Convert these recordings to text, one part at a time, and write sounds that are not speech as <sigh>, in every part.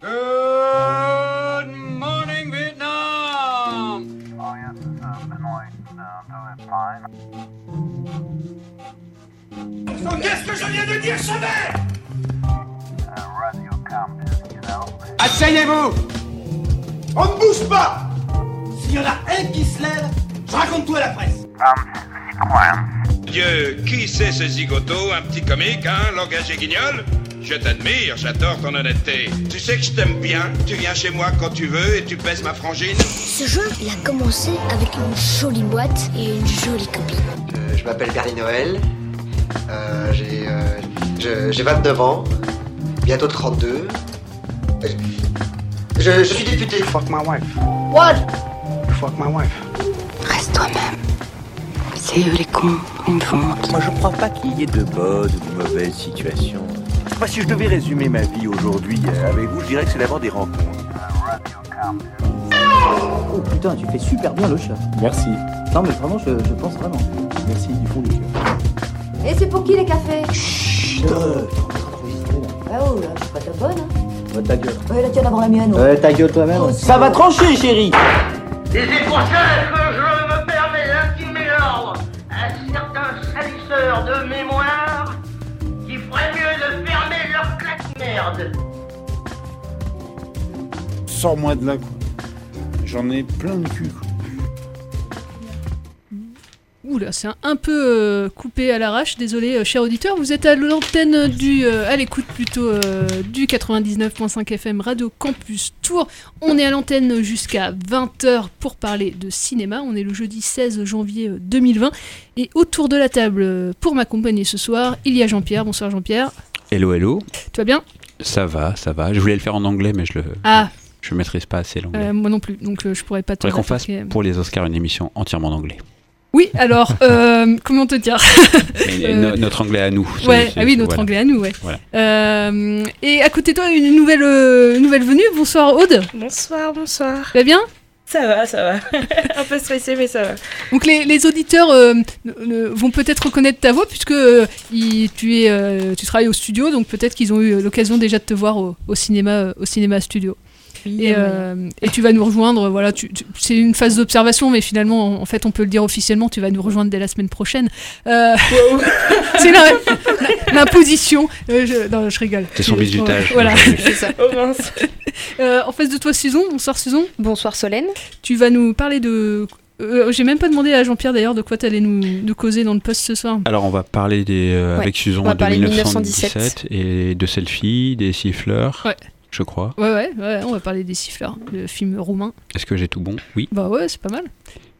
Good morning, Vietnam! Oh yes, it's uh. Uh, doing fine. Qu'est-ce que je viens de dire, Chabert Uh, radio compass, you know. Asseyez-vous On ne bouge pas S'il y en a un qui se lève, je raconte tout à la presse. Dieu, qui c'est ce zigoto, un petit comique, hein, langage et guignol Je t'admire, j'adore ton honnêteté. Tu sais que je t'aime bien, tu viens chez moi quand tu veux et tu pèses ma frangine. Ce jeu, il a commencé avec une jolie boîte et une jolie copine. Euh, je m'appelle Bernie Noël. Euh, j'ai, euh, je- j'ai 29 ans. Bientôt 32. Euh, Je, je suis député. Fuck my wife. What? Fuck my wife. Reste toi-même. C'est eux les cons, ils me font honte. Moi, je crois pas qu'il y ait de bonnes ou de mauvaises situations. Moi, si je devais résumer ma vie aujourd'hui euh, avec vous, je dirais que c'est d'abord des rencontres. Oh putain, tu fais super bien le chat. Merci. Non mais vraiment, je, je pense vraiment. Merci du fond du cœur. Et c'est pour qui les cafés? Chut là. Ah oh, là, je suis pas ta bonne, hein Ouais, ta gueule. Ouais, la tienne avant la mienne. Ouais, ta gueule toi-même. Oh, Ça va trancher, chérie Et c'est pour ça Sors-moi de là, quoi. J'en ai plein le cul, quoi. Oula, c'est un, un peu euh, coupé à l'arrache, désolé, euh, cher auditeur. Vous êtes à l'antenne du. euh, à l'écoute plutôt du 99.5 FM Radio Campus Tour. On est à l'antenne jusqu'à 20h pour parler de cinéma. On est le jeudi 16 janvier euh, 2020. Et autour de la table, pour m'accompagner ce soir, il y a Jean-Pierre. Bonsoir Jean-Pierre. Hello, hello. Tu vas bien? Ça va, ça va. Je voulais le faire en anglais, mais je le, Ah, je maîtrise pas assez l'anglais. euh, moi non plus, donc euh, je pourrais pas te Faudrait qu'on fasse l'attaquer. pour les Oscars une émission entièrement en anglais. Oui, alors, euh, <laughs> comment te dire? Euh, notre anglais à nous. Ouais, ah oui, notre voilà. anglais à nous, ouais. Voilà. Euh, et à côté de toi, une nouvelle, euh, une nouvelle venue. Bonsoir Aude. Bonsoir, bonsoir. Tu vas bien? Ça va, ça va. <laughs> Un peu stressé, mais ça va. Donc les, les auditeurs euh, ne- ne- vont peut-être reconnaître ta voix puisque euh, il- tu, es, euh, tu travailles au studio, donc peut-être qu'ils ont eu l'occasion déjà de te voir au, au cinéma, euh, au cinéma studio. Et, euh, et tu vas nous rejoindre, voilà, tu- tu- c'est une phase d'observation, mais finalement, en, en fait, on peut le dire officiellement, tu vas nous rejoindre dès la semaine prochaine. Euh, <laughs> c'est la- la- l'imposition. Euh, je, non, je rigole. C'est son bizutage Voilà, <laughs> c'est ça. Oh mince. Euh, en face de toi, Susan. Bonsoir, Susan. Bonsoir, Solène. Tu vas nous parler de. euh, J'ai même pas demandé à Jean-Pierre d'ailleurs de quoi tu allais nous, nous causer dans le post ce soir. Alors, on va parler des, euh, Ouais, avec Susan de parler de 1917 et de selfie, des siffleurs, Ouais. Je crois. Ouais, ouais, ouais, on va parler des siffleurs, le film roumain. Est-ce que j'ai tout bon? Oui. Bah ouais, c'est pas mal.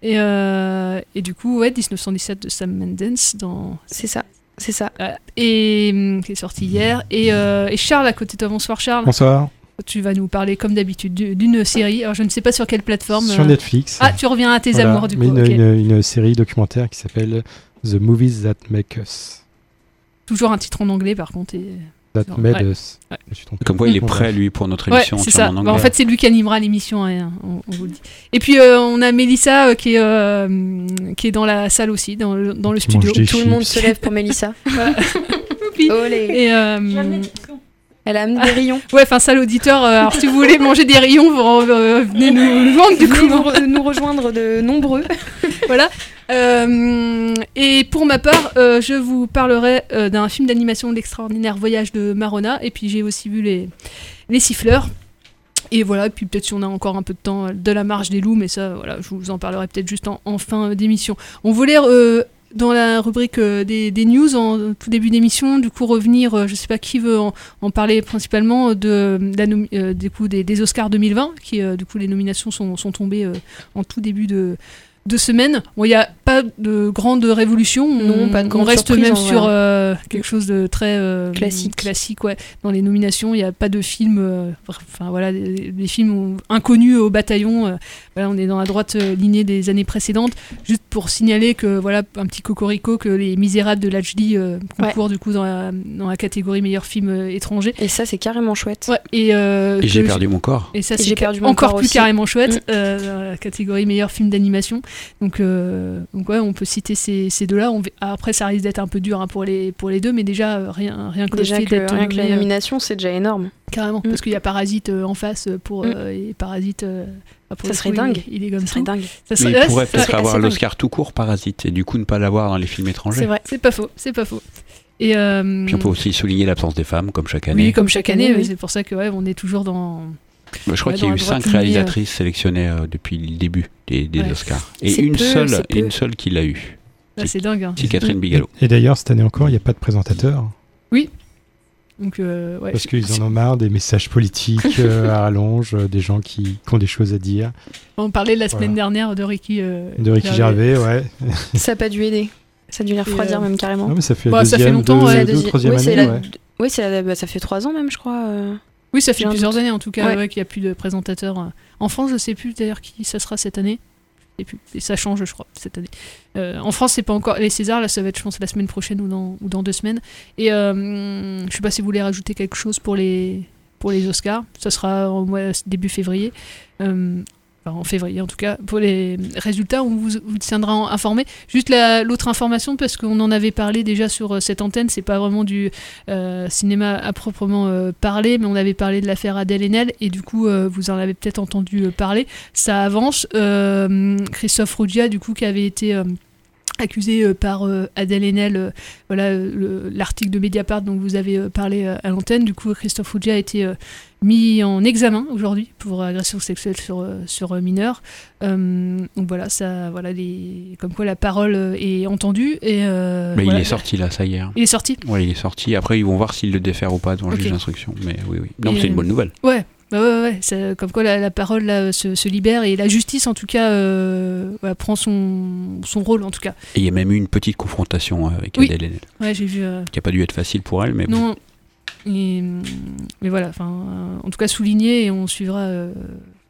Et, euh, et du coup, ouais, 1917 de Sam Mendes dans. C'est ça, c'est ça. Voilà. Et hum, qui est sorti hier. Et, euh, et Charles à côté de toi, bonsoir Charles. Bonsoir. Tu vas nous parler comme d'habitude du- d'une série. Alors je ne sais pas sur quelle plateforme. Sur euh. Netflix. Ah, tu reviens à tes Voilà, amours du coup. mais une, ok. une- une série documentaire qui s'appelle The Movies That Make Us. Toujours un titre en anglais par contre. Et... That Non, Made ouais. Us. Ouais. Je me suis trompé. Comme quoi, il est prêt, lui, pour notre Ouais, émission c'est ça. entièrement en Bah, en fait, c'est lui qui animera l'émission, hein, on, on vous le dit. Et puis, euh, on a Mélissa euh, qui, est, euh, qui est dans la salle aussi, dans le, dans studio. Tout le monde se lève pour Mélissa. <laughs> <laughs> Et, euh, Elle a amené des rayons. ouais, enfin, ça, l'auditeur, euh, alors si vous voulez manger des rayons, vous euh, venez nous, <laughs> vendre du coup. nous, re- nous rejoindre de nombreux. voilà. Euh, et pour ma part, euh, je vous parlerai euh, d'un film d'animation l'extraordinaire voyage de Marona. Et puis j'ai aussi vu les, les siffleurs. Et voilà, et puis peut-être si on a encore un peu de temps, de la marge des loups, mais ça, voilà, je vous en parlerai peut-être juste en, fin d'émission. On voulait, dans la rubrique des, des news, en tout début d'émission, du coup revenir, je sais pas qui veut en, parler principalement, de, du coup, des, Oscars 2020, qui du coup les nominations sont, sont tombées en tout début de, de semaine. Bon, il n'y a pas de grande révolution. Non, on, pas de on grande reste surprise, même sur euh, quelque chose de très euh, Classique. classique ouais. Dans les nominations, il n'y a pas de films, euh, enfin voilà, des, des films inconnus au bataillon. euh, voilà, on est dans la droite euh, lignée des années précédentes. Juste pour signaler que voilà, un petit cocorico que les Misérables de Lajli euh, concourent du coup dans la, dans la catégorie meilleur film euh, étranger. Et ça, c'est carrément chouette. Ouais, et euh, Et j'ai perdu mon corps. et ça, c'est ca- encore corps plus aussi. carrément chouette, Mm. euh, dans la catégorie meilleur film d'animation. Donc, euh, donc ouais, on peut citer ces, ces deux-là. Après, ça risque d'être un peu dur hein, pour, les, pour les deux, mais déjà, euh, rien, rien que le Déjà fait que, d'être rien que la euh, nomination, c'est déjà énorme. Carrément, parce qu'il y a Parasite euh, en face pour Mm. euh, et Parasite. euh, bah, pour Ça le serait coup, dingue. Il, il est comme Ça serait tout. dingue. Ça Mais il pourrait <laughs> ça peut-être avoir l'Oscar tout court Parasite et du coup ne pas l'avoir dans les films étrangers. C'est vrai, c'est pas faux, c'est pas faux. Et euh, Puis on peut aussi souligner l'absence des femmes comme chaque année. oui, comme chaque année, oui. c'est pour ça que ouais, on est toujours dans. Bah, je crois Ouais, qu'il y a eu cinq réalisatrices sélectionnées euh, depuis le début des, des Ouais. Oscars. Et une peu, seule, une seule qui l'a eu. Là, c'est dingue. hein. C'est Catherine Bigelow. Et d'ailleurs, cette année encore, il n'y a pas de présentateur. Oui. Donc, euh, ouais. Parce qu'ils en ont marre des messages politiques <laughs> euh, à rallonge, euh, des gens qui, qui ont des choses à dire. On parlait la semaine Voilà. dernière de Ricky. euh, De Ricky Gervais, ouais. <laughs> Ça n'a pas dû aider. Ça a dû les refroidir euh, même carrément. Non, mais ça fait Bah, ça fait longtemps, deux- ouais, deux, oui, c'est année, la- ouais. oui, c'est la- bah, ça fait trois ans même, je crois. Oui, ça fait plusieurs doute. années en tout cas Ouais. ouais, qu'il n'y a plus de présentateurs. euh. En France, je sais plus d'ailleurs qui ça sera cette année. Je sais plus. Et ça change, je crois, cette année. Euh, en France, c'est pas encore. Les Césars, là, ça va être, je pense, la semaine prochaine ou dans, ou dans deux semaines. Et euh, je sais pas si vous voulez rajouter quelque chose pour les, pour les Oscars. Ça sera au mois, début février. Euh, en février en tout cas. Pour les résultats, on vous, vous tiendra en- informé. Juste la- l'autre information, parce qu'on en avait parlé déjà sur euh, cette antenne, c'est pas vraiment du euh, cinéma à proprement euh, parler, mais on avait parlé de l'affaire Adèle Haenel, et du coup, vous en avez peut-être entendu parler. Ça avance. Christophe Roudia, du coup, qui avait été. Accusé euh, par euh, Adèle Haenel, euh, voilà le- l'article de Mediapart dont vous avez parlé à l'antenne. Du coup, Christophe Roudia a été mis en examen aujourd'hui pour agression sexuelle sur, sur mineur. Euh, donc voilà, ça, voilà les, comme quoi la parole est entendue. Et, euh, Mais voilà. il est sorti là, ça y est. hein. Il est sorti Ouais, il est sorti. Après, ils vont voir s'ils le défèrent ou pas devant le juge d'instruction. Mais oui, oui. Non, c'est une bonne nouvelle. Ouais, bah ouais, comme quoi la, la parole là, se, se libère et la justice en tout cas euh, prend son, son rôle en tout cas. Et il y a même eu une petite confrontation euh, avec Oui. Adèle Haenel, j'ai vu. euh, qui a pas dû être facile pour elle, mais bon. Non. Et, mais voilà, enfin, en tout cas souligné et on suivra. euh,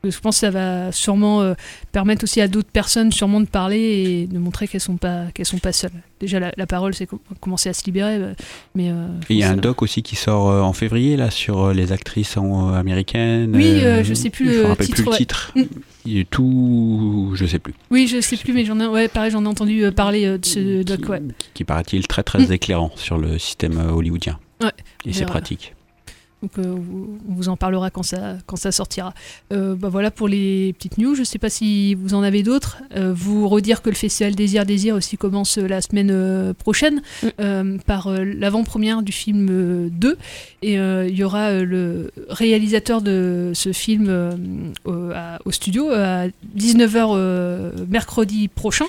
je pense que ça va sûrement euh, permettre aussi à d'autres personnes sûrement de parler et de montrer qu'elles sont pas qu'elles sont pas seules. Déjà la, la parole c'est com- commencer à se libérer, euh, mais euh, il y a un doc aussi qui sort euh, en février là sur les actrices en- américaines. Oui, je sais plus Je le titre, plus le titre. Mm. Il est tout, je sais plus. oui, je sais plus, mais j'en ai, ouais, pareil, j'en ai entendu parler de ce doc, ouais. Qui paraît-il très très Mm. éclairant sur le système hollywoodien. Ouais, Et c'est pratique. Donc euh, vous- on vous en parlera quand ça, quand ça sortira. Euh, bah voilà pour les petites news. Je sais pas si vous en avez d'autres. Euh, vous redire que le festival Désir Désir aussi commence euh, la semaine prochaine euh, par l'avant-première du film euh, 2. Et il y aura le réalisateur de ce film au, à- au studio à 19h euh, mercredi prochain.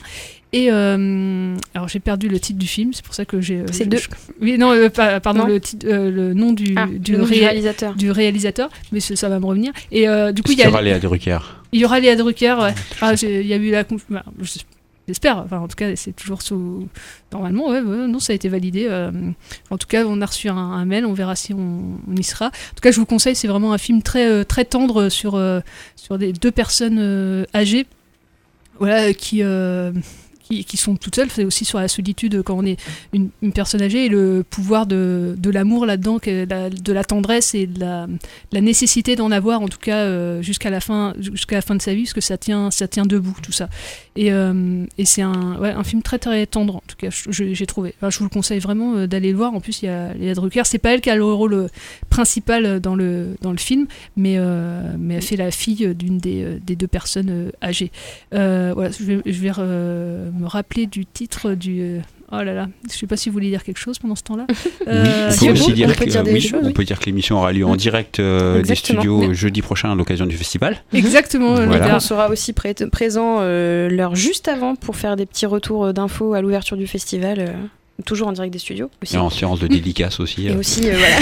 Et euh, alors j'ai perdu le titre du film, c'est pour ça que j'ai. C'est je- deux. je- Oui, non, euh, pas- pardon, Non. le, titre, euh, le nom du, Ah, du, le nom du réa- réalisateur. du réalisateur, mais ce- ça va me revenir. Et euh, du coup, il y y aura Léa Drucker il y aura Léa Drucker. Ouais. Ah, j'ai- il y a eu la. conf- bah, je- J'espère. Enfin, en tout cas, c'est toujours sous. Normalement, ouais, ouais, non, ça a été validé. euh, En tout cas, on a reçu un, un mail. On verra si on, on y sera. En tout cas, je vous conseille. C'est vraiment un film très, euh, très tendre sur euh, sur des deux personnes euh, âgées, voilà, qui. Euh, qui, sont toutes seules, c'est aussi sur la solitude quand on est une, personne âgée et le pouvoir de, l'amour là-dedans, de la tendresse et de la, nécessité d'en avoir en tout cas euh, jusqu'à la fin jusqu'à la fin de sa vie parce que ça tient ça tient debout tout ça. Et, euh, c'est un, film très très tendre en tout cas j'ai trouvé. Je vous le conseille vraiment euh, d'aller le voir. En plus il y a Léa Drucker. C'est pas elle qui a le rôle euh, principal euh, dans le film mais euh, mais elle fait la fille d'une des, euh, deux personnes euh, âgées. Euh, voilà je vais, euh, me rappeler du titre du euh, oh là là je sais pas si vous voulez dire quelque chose pendant ce temps-là Euh, on peut dire, on peut que, dire des oui, choses, on oui. peut dire que l'émission aura lieu en direct euh, des studios Mais- jeudi prochain à l'occasion du festival. exactement euh, Voilà. On sera aussi pré- présent euh, l'heure juste avant pour faire des petits retours euh, d'infos à l'ouverture du festival, euh, toujours en direct des studios aussi. Et en séance de <laughs> dédicace aussi. Et euh. aussi, euh, voilà.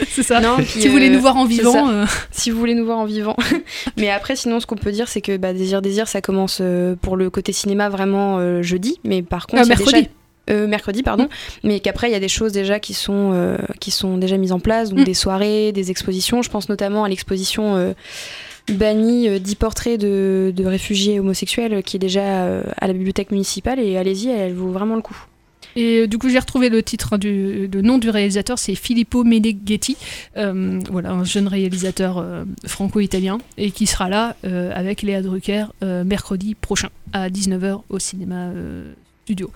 <laughs> c'est ça Non, puis, si vous voulez euh, nous voir en vivant euh, <laughs> si vous voulez nous voir en vivant. Mais après, sinon, ce qu'on peut dire, c'est que bah, Désir Désir, ça commence euh, pour le côté cinéma vraiment euh, jeudi, mais par contre, Ah, mercredi. déjà- euh, mercredi, pardon, mais qu'après il y a des choses déjà qui sont euh, qui sont déjà mises en place, donc Mm. des soirées, des expositions. Je pense notamment à l'exposition euh, Banni euh, 10 portraits de, de réfugiés homosexuels euh, qui est déjà euh, à la bibliothèque municipale et allez-y, elle vaut vraiment le coup. Et euh, du coup, j'ai retrouvé le titre, hein, du, le nom du réalisateur, c'est Filippo Meneghetti. Euh, voilà, un jeune réalisateur euh, franco-italien et qui sera là euh, avec Léa Drucker mercredi prochain à 19h au cinéma studio.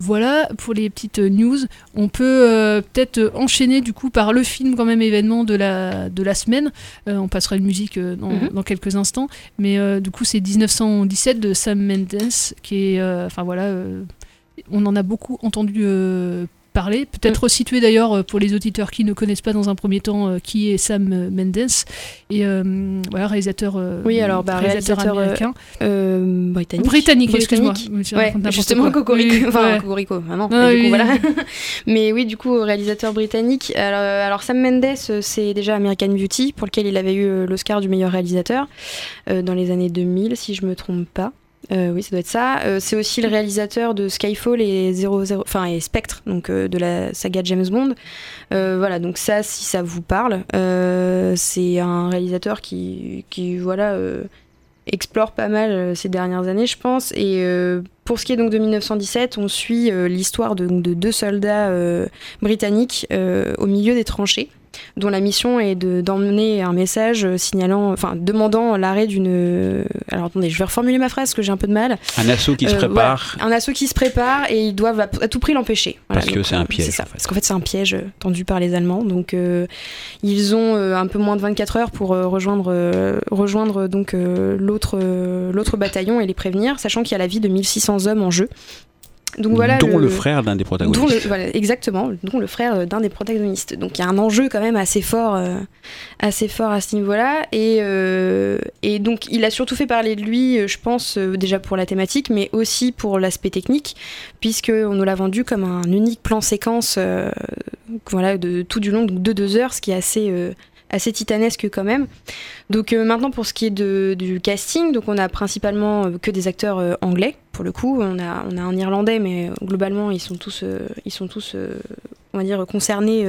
Voilà pour les petites news. On peut euh, peut-être enchaîner du coup par le film quand même événement de la, de la semaine. Euh, on passera une musique euh, dans, Mhm. dans quelques instants. Mais du coup c'est 1917 de Sam Mendes qui est... Enfin voilà, on en a beaucoup entendu euh, parler. Peut-être Mm. resituer d'ailleurs euh, pour les auditeurs qui ne connaissent pas dans un premier temps euh, qui est Sam Mendes. Et euh, voilà, réalisateur, Oui, alors bah, réalisateur, américain. euh, britannique. Britannique, excuse-moi. Britannique. Je Ouais, justement. Cocorico. Oui, enfin, ouais. Cocorico, ah non, Ah, mais du oui, coup, voilà. <laughs> mais oui, du coup, réalisateur britannique. Alors, alors, Sam Mendes, c'est déjà American Beauty, pour lequel il avait eu l'Oscar du meilleur réalisateur dans les années 2000, si je me trompe pas. Euh, oui, ça doit être ça. Euh, c'est aussi le réalisateur de Skyfall et 00, enfin et Spectre, donc euh, de la saga James Bond. Voilà, donc ça, si ça vous parle, c'est un réalisateur qui, voilà, explore pas mal ces dernières années, je pense. Et pour ce qui est donc de 1917, on suit l'histoire de, de deux soldats britanniques au milieu des tranchées dont la mission est de- d'emmener un message euh, signalant, enfin demandant l'arrêt d'une. euh, Alors attendez, je vais reformuler ma phrase parce que j'ai un peu de mal. Un assaut qui se Euh, prépare. un assaut qui se prépare et ils doivent à, à tout prix l'empêcher. Parce que c'est un piège, ça, en fait. parce qu'en fait c'est un piège tendu par les Allemands. Donc euh, ils ont euh, un peu moins de 24 heures pour rejoindre, rejoindre donc l'autre l'autre bataillon et les prévenir, sachant qu'il y a la vie de 1600 hommes en jeu. Donc voilà dont le, frère d'un des protagonistes. dont le- voilà, exactement, dont le frère euh, d'un des protagonistes. Donc il y a un enjeu quand même assez fort, euh, assez fort à ce niveau-là. Et, euh, et donc il a surtout fait parler de lui, je pense, euh, déjà pour la thématique, mais aussi pour l'aspect technique, puisqu'on nous l'a vendu comme un unique plan séquence voilà, de tout du long donc de deux heures, ce qui est assez, assez titanesque quand même. Donc euh, maintenant pour ce qui est de- du casting, donc on a principalement euh, que des acteurs euh, anglais pour le coup. On a, on a un irlandais, mais globalement ils sont tous, ils sont tous on va dire concernés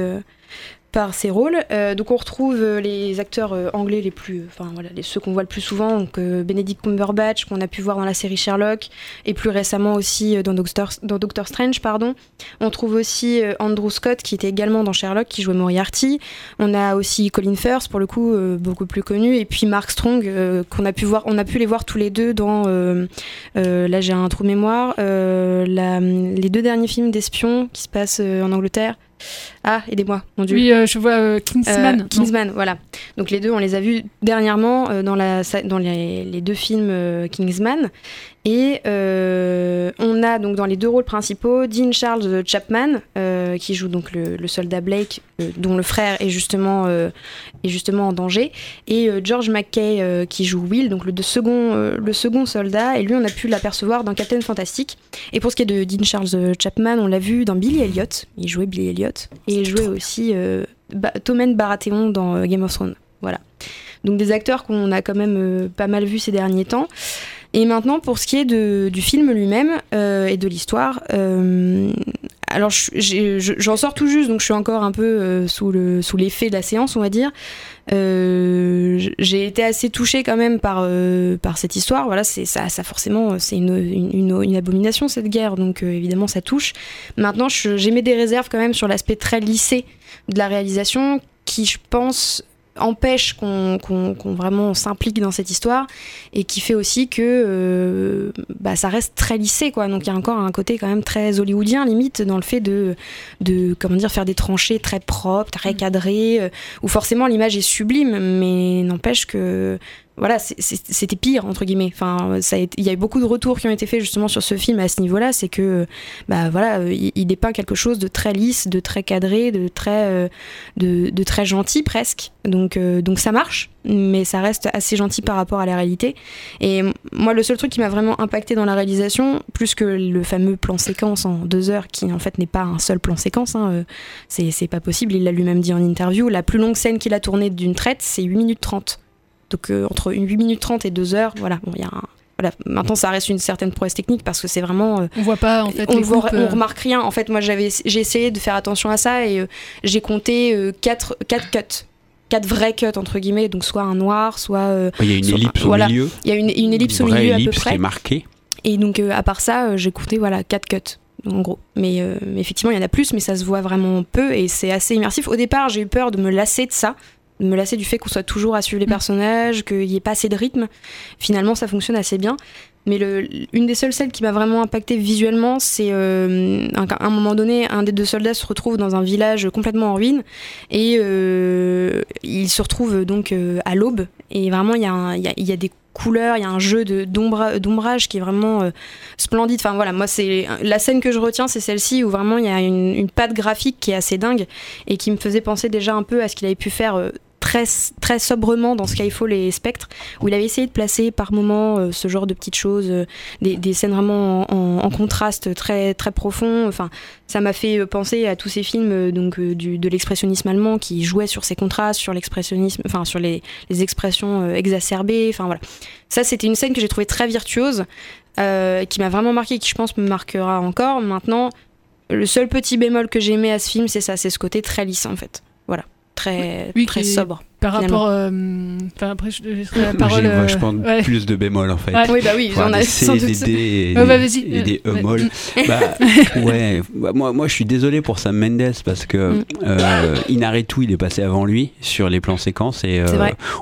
par ces rôles. Euh, donc on retrouve euh, les acteurs euh, anglais les plus, enfin voilà, ceux qu'on voit le plus souvent, donc Benedict Cumberbatch qu'on a pu voir dans la série Sherlock et plus récemment aussi dans Doctor, dans Doctor Strange, pardon. On trouve aussi Andrew Scott qui était également dans Sherlock, qui jouait Moriarty. On a aussi Colin Firth pour le coup beaucoup plus connu et puis Mark Strong qu'on a pu voir, on a pu les voir tous les deux dans, là j'ai un trou de mémoire, les deux derniers films d'espions qui se passent en Angleterre. Ah, aidez-moi, mon dieu. Oui, euh, je vois euh, Kingsman. Euh, Kingsman, voilà. Donc les deux, on les a vus dernièrement dans, la, dans les, les deux films Kingsman. Et euh, on a donc dans les deux rôles principaux Dean Charles Chapman, euh, qui joue donc le, le soldat Blake, euh, dont le frère est justement, est justement en danger, et George McKay, qui joue Will, donc le, de second, le second soldat. Et lui, on a pu l'apercevoir dans Captain Fantastic. Et pour ce qui est de Dean Charles Chapman, on l'a vu dans Billy Elliot. Il jouait Billy Elliot. Et il jouait aussi Ba- Tommen Baratheon dans Game of Thrones. Voilà. Donc des acteurs qu'on a quand même pas mal vus ces derniers temps. Et maintenant, pour ce qui est du film lui-même euh, et de l'histoire, euh, alors j'en sors tout juste, donc je suis encore un peu euh, sous le sous l'effet de la séance, on va dire. J'ai été assez touchée quand même par cette histoire. Voilà, ça, forcément, c'est une, une, abomination cette guerre, donc évidemment ça touche. Maintenant, j'ai mis des réserves quand même sur l'aspect très lissé de la réalisation, qui je pense empêche qu'on vraiment s'implique dans cette histoire et qui fait aussi que euh, bah, ça reste très lissé quoi. Donc il y a encore un côté quand même très hollywoodien limite dans le fait de, de comment dire faire des tranchées très propres très cadrées euh, où forcément l'image est sublime mais n'empêche que voilà, c'était pire entre guillemets. Enfin, il y a eu beaucoup de retours qui ont été faits justement sur ce film à ce niveau-là. C'est que, bah voilà, il, dépeint quelque chose de très lisse, de très cadré, de très, euh, de, très gentil presque. Donc, euh, donc ça marche, mais ça reste assez gentil par rapport à la réalité. Et moi, le seul truc qui m'a vraiment impacté dans la réalisation, plus que le fameux plan séquence en deux heures, qui en fait n'est pas un seul plan séquence, hein, euh, c'est pas possible. Il l'a lui-même dit en interview. La plus longue scène qu'il a tournée d'une traite, c'est 8 minutes 30. Donc euh, entre 8 minutes 30 et 2 heures, voilà, bon, il y a un- voilà. Maintenant, ça reste une certaine prouesse technique parce que c'est vraiment. euh, On voit pas en fait. on, les voit- coupes, on euh, remarque rien. En fait, moi, j'avais, j'ai essayé de faire attention à ça et euh, j'ai compté 4 quatre, cuts. Quatre vrais cuts, entre guillemets, donc soit un noir, soit. euh, Il y a une soit- ellipse au voilà. milieu. Il y a une, une ellipse au milieu à peu près. qui est marquée. Et donc, euh, à part ça, euh, j'ai compté voilà, 4 cuts. en gros. Mais, euh, mais effectivement, il y en a plus, mais ça se voit vraiment peu et c'est assez immersif. Au départ, j'ai eu peur de me lasser de ça, me lasser du fait qu'on soit toujours à suivre les personnages, qu'il n'y ait pas assez de rythme. Finalement, ça fonctionne assez bien. Mais le, une des seules scènes qui m'a vraiment impacté visuellement, c'est euh, un- à un moment donné, un des deux soldats se retrouve dans un village complètement en ruine et euh, il se retrouve donc euh, à l'aube. Et vraiment, il y, a un- il y a- il y a des couleurs, il y a un jeu d'ombrage qui est vraiment euh, splendide. Enfin voilà, moi c'est la scène que je retiens, c'est celle-ci où vraiment il y a une, une patte graphique qui est assez dingue et qui me faisait penser déjà un peu à ce qu'il avait pu faire. euh, Très, très sobrement dans Skyfall et Spectre, où il avait essayé de placer par moments euh, ce genre de petites choses, euh, des, scènes vraiment en, contraste très, très profond. Enfin, ça m'a fait euh, penser à tous ces films donc, de l'expressionnisme allemand qui jouaient sur ces contrastes, sur l'expressionnisme, enfin sur les, expressions exacerbées. Enfin voilà. Ça, c'était une scène que j'ai trouvée très virtuose, qui m'a vraiment marqué, qui je pense me marquera encore. Maintenant, le seul petit bémol que j'ai aimé à ce film, c'est ça, c'est ce côté très lisse en fait. Très, Oui, très sobre. Par finalement. rapport. euh, enfin, après, je laisserai la parole. j'ai- euh, ouais. plus de bémol en fait. Ouais. Oui, bah oui, Enfin, on a des sans C, doute- des D et, bah, des- et des E Ouais. moll. bah, <laughs> ouais, bah, moi, moi je suis désolé pour Sam Mendes parce que Mm. euh, Inarritu il est passé avant lui sur les plans séquences et euh,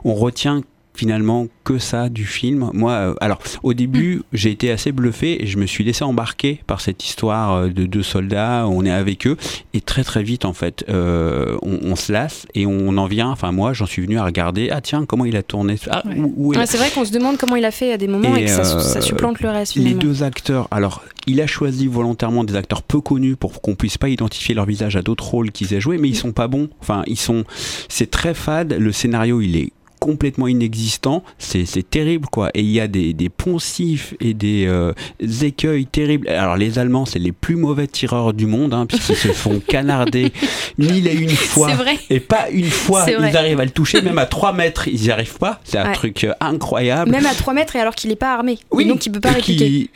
on retient finalement que ça du film. Moi, euh, alors au début, j'ai été assez bluffé et je me suis laissé embarquer par cette histoire euh, de deux soldats. On est avec eux et très très vite en fait, euh, on, on se lasse et on en vient. Enfin moi, j'en suis venu à regarder. Ah tiens, comment il a tourné Ah, où- où est Ouais, c'est vrai qu'on se demande comment il a fait à des moments et, Et, que ça, euh, ça supplante le reste les finalement. deux acteurs, alors il a choisi volontairement des acteurs peu connus pour qu'on puisse pas identifier leur visage à d'autres rôles qu'ils aient joué, mais ils sont pas bons. Enfin, ils sont, c'est très fade. Le scénario, il est complètement inexistant, c'est terrible quoi. Et il y a des, des poncifs et des euh, écueils terribles. Alors les Allemands, c'est les plus mauvais tireurs du monde, hein, puisqu'ils se font <laughs> canarder mille et une fois. C'est vrai. Et pas une fois, vrai. ils arrivent à le toucher, même à 3 mètres, ils y arrivent pas. C'est un Ouais. truc euh, incroyable. Même à 3 mètres et alors qu'il n'est pas armé. Oui, Et donc il peut pas répliquer. qui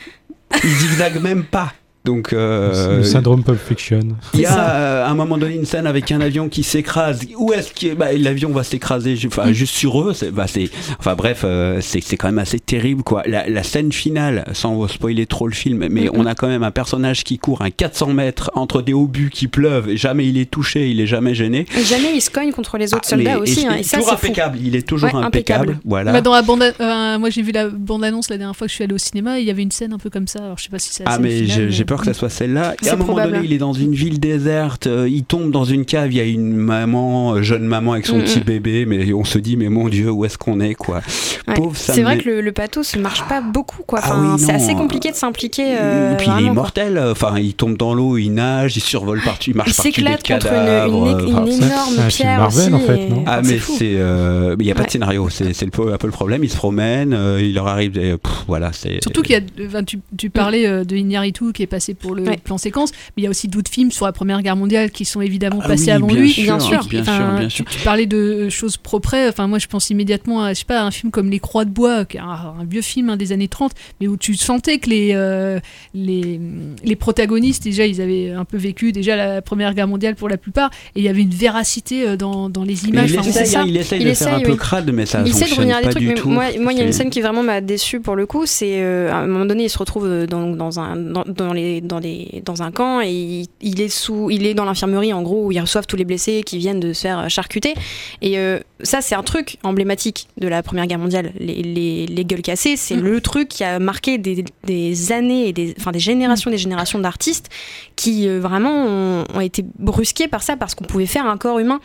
il zigzague même pas. Donc euh, le syndrome Pulp Fiction. il y a euh, à un moment donné une scène avec un avion qui s'écrase. Où est-ce que bah, l'avion va s'écraser Enfin, juste sur eux. C'est, bah, c'est, enfin bref, euh, c'est, c'est quand même assez terrible quoi. La, la scène finale, sans spoiler trop le film, mais on a quand même un personnage qui court un 400 mètres entre des obus qui pleuvent. Et jamais il est touché, il est jamais gêné. Et jamais il se cogne contre les autres soldats Ah, Mais- aussi. et hein, et ça, toujours c'est fou. impeccable. Il est toujours Ouais, impeccable. impeccable. Voilà. Bah, dans la bande, euh, moi j'ai vu la bande-annonce la dernière fois que je suis allé au cinéma, il y avait une scène un peu comme ça. Alors je sais pas si c'est la Ah scène mais finale, j'ai mais- j'ai peur que ça soit celle-là. Et à un moment probable. donné, il est dans une ville déserte, euh, il tombe dans une cave, il y a une maman, euh, jeune maman avec son Mm, petit mm. bébé, mais on se dit mais mon Dieu, où est-ce qu'on est quoi? Ouais. Pauvre Sam C'est vrai que le, le pathos ne marche pas beaucoup. Quoi. Ah oui, c'est assez compliqué de s'impliquer. euh, Et puis il est vraiment, quoi. immortel, enfin il tombe dans l'eau, il nage, il survole partout, il marche Il partout des s'éclate contre une, cadavres. une, euh, une enfin, c'est- énorme film pierre Marvel, aussi. en fait, non? Ah mais c'est euh, il y a pas Ouais. de scénario, c'est c'est le peu- un peu le problème. Il se promène, euh, il leur arrive, pff, voilà. Surtout qu'il y a, tu, tu parlais euh, de Iñárritu qui est passé pour le Ouais. plan séquence, mais il y a aussi d'autres films sur la Première Guerre mondiale qui sont évidemment Ah passés oui, avant bien lui. sûr, Bien sûr. bien Enfin, sûr, bien tu, sûr. tu parlais de choses propres. Enfin, moi, je pense immédiatement à, je sais pas, à un film comme Les Croix de Bois, qui est un, un vieux film hein, des années 30, mais où tu sentais que les, euh, les, les protagonistes, déjà, ils avaient un peu vécu déjà la Première Guerre mondiale pour la plupart, et il y avait une véracité euh, dans, dans les images. il Enfin, essaye, c'est ça. il essaye Il de faire un peu oui. crade, mais ça il essaie de fonctionne revenir à des pas trucs, du mais tout. moi, moi, il y a une scène qui vraiment m'a déçu pour le coup. C'est euh, à un moment donné, il se retrouve dans, dans un dans, dans les dans des dans un camp et il, il est sous, il est dans l'infirmerie en gros où ils reçoivent tous les blessés qui viennent de se faire charcuter. Et euh, ça, c'est un truc emblématique de la Première Guerre mondiale. Les, les, les gueules cassées, c'est Mm. le truc qui a marqué des, des années et des enfin des générations, des générations d'artistes qui euh, vraiment ont, ont été brusqués par ça parce qu'on pouvait faire un corps humain.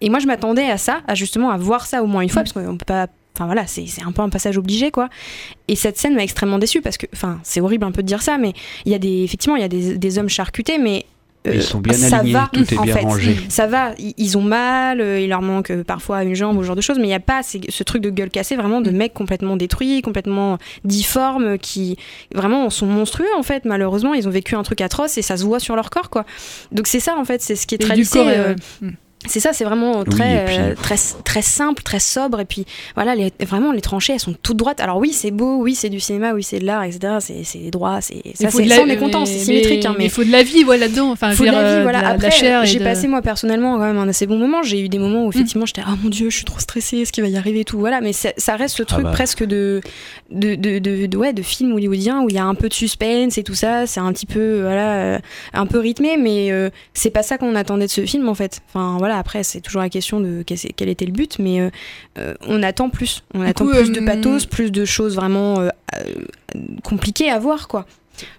Et moi, je m'attendais à ça, à justement à voir ça au moins une fois, parce qu'on peut pas. Enfin voilà, c'est un peu un passage obligé quoi. Et cette scène m'a extrêmement déçue parce que, enfin, c'est horrible un peu de dire ça, mais il y a des, effectivement, il y a des, des hommes charcutés, mais euh, Ils sont bien ça alignés, va, tout est en bien fait. rangé. Ça va, ils, ont mal, euh, il leur manque euh, parfois une jambe ou ce genre de choses, mais il n'y a pas ce truc de gueule cassée vraiment de mecs complètement détruits, complètement difformes, qui vraiment sont monstrueux en fait. Malheureusement, ils ont vécu un truc atroce et ça se voit sur leur corps quoi. Donc c'est ça en fait, c'est ce qui est Et très du lissé. corps, euh, euh, c'est ça, c'est vraiment très, puis- euh, très, très simple, très sobre. Et puis voilà, les, vraiment, les tranchées, elles sont toutes droites. Alors oui, c'est beau, oui, c'est du cinéma, oui, c'est de l'art, etc. C'est c'est droit, c'est ça, c'est la- ça, on est content, mais- c'est symétrique. hein, mais il faut de la vie, ouais, là-dedans. Enfin, je faut de la vie, euh, voilà. de la- de la Après, j'ai de- passé moi personnellement quand même un assez bon moment. J'ai eu des moments où effectivement j'étais ah mon dieu, je suis trop stressée, est-ce qu'il va y arriver et tout. Voilà, mais ça, ça reste ce Ah truc bah. presque de de, de, de, de- ouais, de film hollywoodien où il y a un peu de suspense et tout ça. C'est un petit peu voilà, euh, un peu rythmé, mais euh, c'est pas ça qu'on attendait de ce film en fait. Enfin voilà, après c'est toujours la question de quel, était le but, mais euh, euh, on attend plus. On Du attend coup, plus euh, de pathos, plus de choses vraiment euh, euh, compliquées à voir quoi.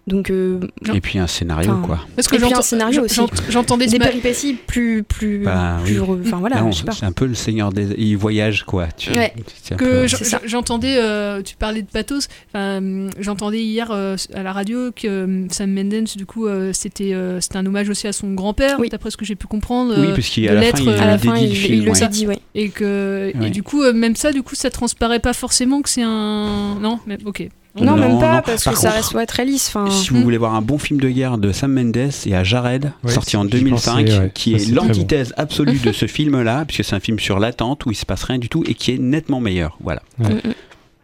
Donc euh, Et puis un scénario, quoi. Parce que et puis j'entends- un scénario aussi. j'ent- j'entendais des péripéties plus plus Bah, plus oui. re- enfin voilà, Non, je sais pas. c'est un peu le Seigneur des. Il voyage, quoi. Tu... Ouais. que j'entendais, euh, tu parlais de pathos, enfin, j'entendais hier euh, à la radio que euh, Sam Mendes, du coup, euh, c'était euh, c'était un hommage aussi à son grand-père, d'après ce que j'ai pu comprendre. Oui, parce qu'à la fin, il À la fin, le il- film, il le ouais. dit, ouais. Et que et du coup, euh, même ça, du coup, ça transparaît pas forcément que c'est un. Non, mais ok. Non, même pas non. parce Par que ça reste ouais, très lisse. Si vous voulez voir un bon film de guerre de Sam Mendes, il y a Jared, Ouais, sorti en j'y 2005, pensais, ouais. qui est bon. l'antithèse absolue de <laughs> ce film-là, puisque c'est un film sur l'attente où il se passe rien du tout et qui est nettement meilleur. Voilà.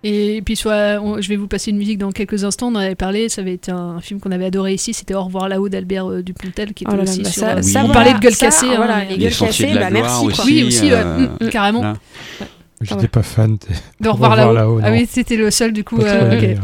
Et puis, soit, on- je vais vous passer une musique dans quelques instants. On en avait parlé. Ça avait été un film qu'on avait adoré ici. C'était Au revoir là-haut d'Albert euh, Dupontel, qui était Oh là aussi bah sur. ça- euh, ça, on voilà, parlait de gueule ça, cassée. voilà, hein, les et- gueules cassées, bah merci quoi. Oui, aussi, euh, mm, mm, carrément. J'étais pas fan. de- <laughs> De revoir là-haut. ah oui, c'était le seul du coup. Euh, aimé, ok. ouais.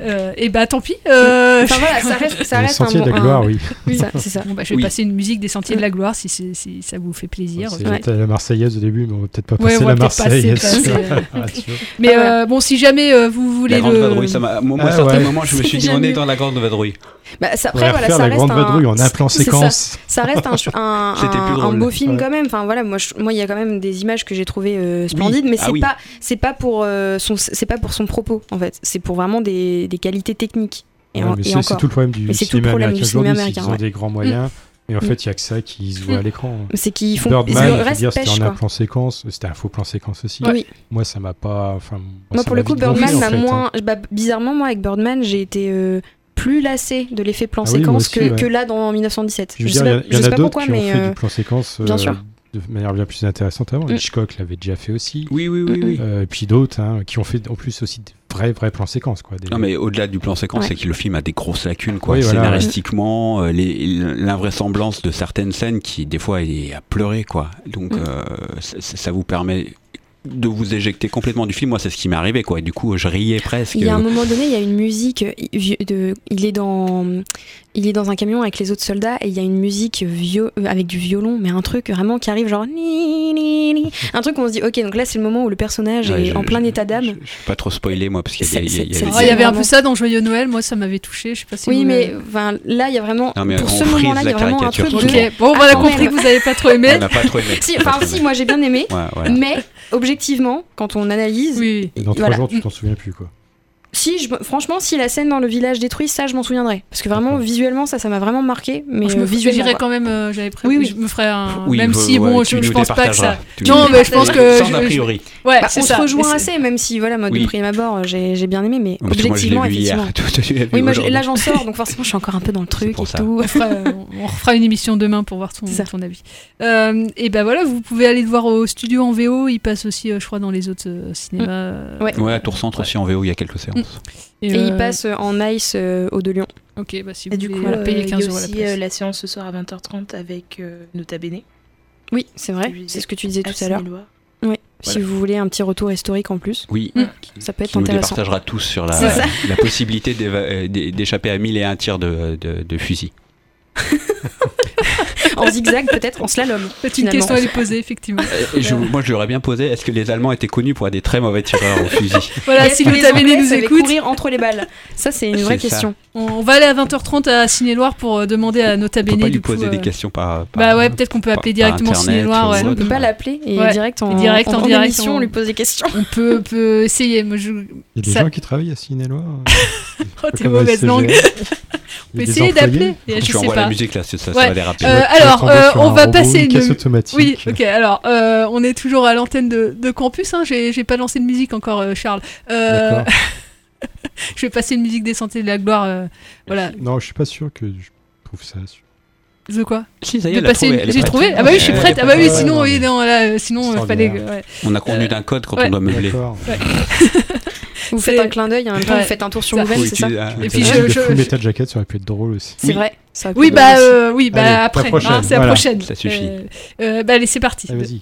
Euh, et bah tant pis. euh, Enfin, voilà, ça reste- ça Les reste un Sentiers de la gloire, un- oui. <laughs> C'est ça. Bon, bah, je vais Oui. passer une musique des Sentiers de la Gloire si, ça vous fait plaisir. C'est Ouais. la Marseillaise au début, mais on va peut-être pas passer la passer, Marseillaise. passer, <laughs> radio. Mais Ah euh, bon, si jamais euh, vous voulez La grande le. vadrouille, ça m'a. Moi, à Ah certains ouais. moments, je me suis dit, on est dans la grande vadrouille. Bah, ça, On va après, voilà, refaire ça la reste grande un... vadrouille en <laughs> un plan c'est ça. séquence. Ça, reste un, un, <laughs> un- un beau film Ouais. quand même. Enfin voilà, moi, je- moi, il y a quand même des images que j'ai trouvées euh, splendides, mais Ah c'est oui. pas, c'est pas pour euh, son, c'est pas pour son propos en fait. C'est pour vraiment des, des qualités techniques. Et, Ouais, et c'est- tout le problème du tout le cinéma problème américain du cinéma américain. qu'ils ont ouais. des grands moyens. Et en Mm. fait, il y a que ça qui se voit à Mm. l'écran. C'est qu'ils font- Birdman, reste dire, c'était un quoi. plan séquence. C'était un faux plan séquence aussi. Oui. Moi, ça m'a pas. Enfin, Moi, pour le coup, Birdman m'a hein. moins. bah, bizarrement, moi, avec Birdman, j'ai été euh, plus lassée de l'effet plan Ah oui, séquence aussi, que, ouais. que là dans 1917. Je sais dire, il y, pas- a- il y je en sais a pas d'autres pourquoi, qui ont mais. fait euh, du plan séquence bien euh, sûr. de manière bien plus intéressante avant. Mm. Hitchcock l'avait déjà fait aussi. Oui, oui, oui. oui. Euh, et puis d'autres hein, qui ont fait en plus aussi des vrais, vrais plans séquences. Quoi, des- Non mais au-delà du plan séquence, Ouais. c'est que le film a des grosses lacunes quoi, Oui, voilà, scénaristiquement, euh, l'invraisemblance de certaines scènes qui des fois est à pleurer quoi. Donc Mm. euh, ça, ça vous permet de vous éjecter complètement du film. Moi c'est ce qui m'est arrivé quoi. Et du coup je riais presque. Il y a un moment donné, il y a une musique. euh, De, il est dans, il est dans un camion avec les autres soldats et il y a une musique vio- euh, avec du violon, mais un truc vraiment qui arrive genre ni, ni, ni. un truc où on se dit ok donc là c'est le moment où le personnage Ouais, est je- en plein état d'âme. Je vais pas trop spoiler moi parce qu'il y a, y a- il y a- il y a- avait un peu ça dans Joyeux Noël, moi ça m'avait touché, je sais pas si Oui vous- mais enfin, là il y a vraiment Non, mais pour ce moment-là il y a vraiment un truc de bon, on a Ah, compris que vous avez pas trop aimé. on n'a pas trop aimé. Si, enfin si moi j'ai bien aimé, mais objectivement quand on analyse, Oui. Et dans trois voilà. jours, tu t'en souviens plus. quoi. Si, je, franchement, si la scène dans le village détruit, ça, je m'en souviendrai. Parce que vraiment, visuellement, ça, ça m'a vraiment marqué. Mais je euh, me visuellement. j'irais quoi. quand même, euh, j'avais prévu, Oui, oui. je me ferais un. Oui, même si, ouais, bon, je, je pense pas que ça. Tu non, mais je pense que. Sans je- a je- priori. Ouais, Bah, on se rejoint assez, même si, voilà, moi, Oui. de prime abord, j'ai j'ai bien aimé, mais Parce moi, objectivement, hier. effectivement. <laughs> Vu Oui, moi, là, j'en sors, donc forcément, je suis encore un peu dans le truc pour et ça. tout. On fera, on refera une émission demain pour voir ton, avis. Euh, et ben voilà, vous pouvez aller le voir au studio en VO. Il passe aussi, euh, je crois, dans les autres euh, cinémas. euh, Ouais. Ouais, à Tour Centre aussi en VO, il y a quelques séances. Et euh, il passe en ice euh, au de Lyon. Ok, bah si Et vous du voulez coup, voilà, payer euh, 15 il y a euros la place. euh, la séance ce soir à 20h30 avec euh, Nota Bene. Oui, c'est vrai, c'est ce que tu disais tout à l'heure. Oui, si vous voulez un petit retour historique en plus. Oui. Ça peut être qui nous intéressant. départagera tous sur la, <laughs> possibilité euh, d'échapper à mille et un tirs de, de, de fusil. <laughs> en zigzag, peut-être en slalom. C'est une question à lui poser, effectivement. Euh, je- moi, je lui aurais bien posé est-ce que les Allemands étaient connus pour être des très mauvais tireurs au fusil? <laughs> Voilà, si Anglais Tabéné nous écoute. courir entre les balles? Ça, c'est une vraie question. On, on va aller à 20h30 à Ciné-Loire pour euh, demander à Nota On peut Bene. pas lui du coup, poser euh, des questions par. par- Bah ouais, peut-être qu'on peut appeler directement Ciné-Loire. ou ouais. On peut pas l'appeler et Ouais. direct en, Et direct en, en direct, émission, on- on lui pose des questions. On peut, peut essayer. Moi, je... Il y a des ça- gens qui travaillent à Ciné-Loire. <laughs> <laughs> Oh, t'es mauvaise langue. <laughs> On peut essayer d'appeler. Je Je lui sais pas. la musique là, ça, ça Ouais. va déraper. Euh, alors, euh, on va passer une automatique. Oui, ok. Alors, euh, on est toujours à l'antenne de, de campus. Hein. J'ai pas lancé de musique encore, euh, Charles. Euh, <laughs> je vais passer une musique des Sentiers de la Gloire. euh, voilà. Non, je suis pas sûr que je trouve ça. De quoi? Si, ça y est, De elle a passer trouvé, une- elle est J'ai trouvé? Ah bah oui, je suis prête. Ah bah oui, sinon, ouais, oui, non, là, sinon, fallait. ouais. On a convenu d'un code quand ouais. on doit meubler. Vous faites un clin d'œil, en même temps Ouais. vous faites un tour sur Oui, c'est ça ah, Et puis Le je- je- Full je- Metal Jacket, ça aurait pu être drôle aussi. C'est vrai. ça Oui, bah euh, oui, bah Allez, la après. prochaine, hein, c'est la voilà. prochaine. Ça suffit. Euh, euh, bah allez, c'est parti. Ah, vas-y.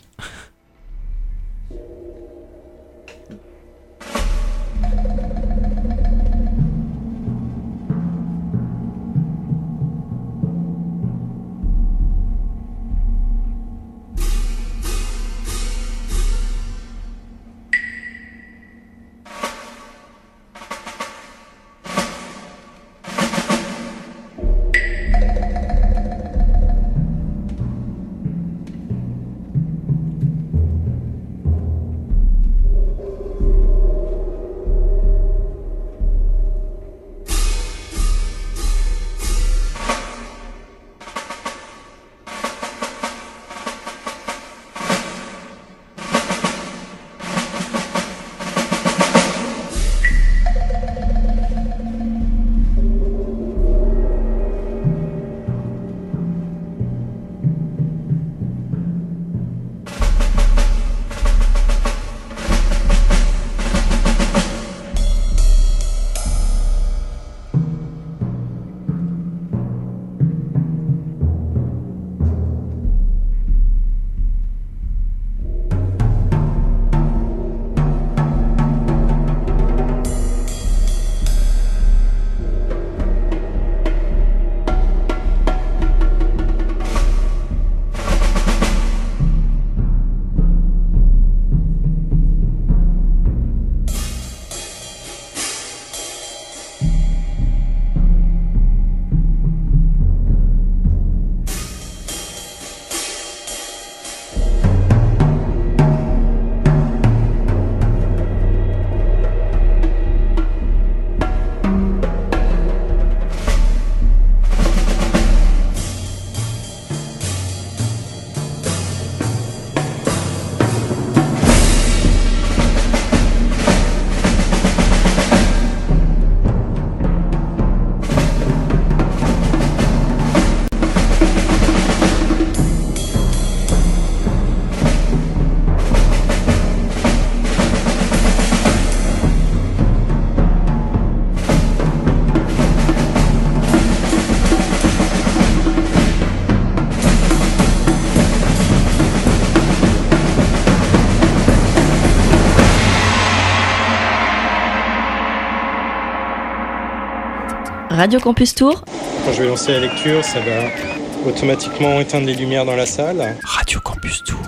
Radio Campus Tour. Quand je vais lancer la lecture, ça va automatiquement éteindre les lumières dans la salle. Radio Campus Tour.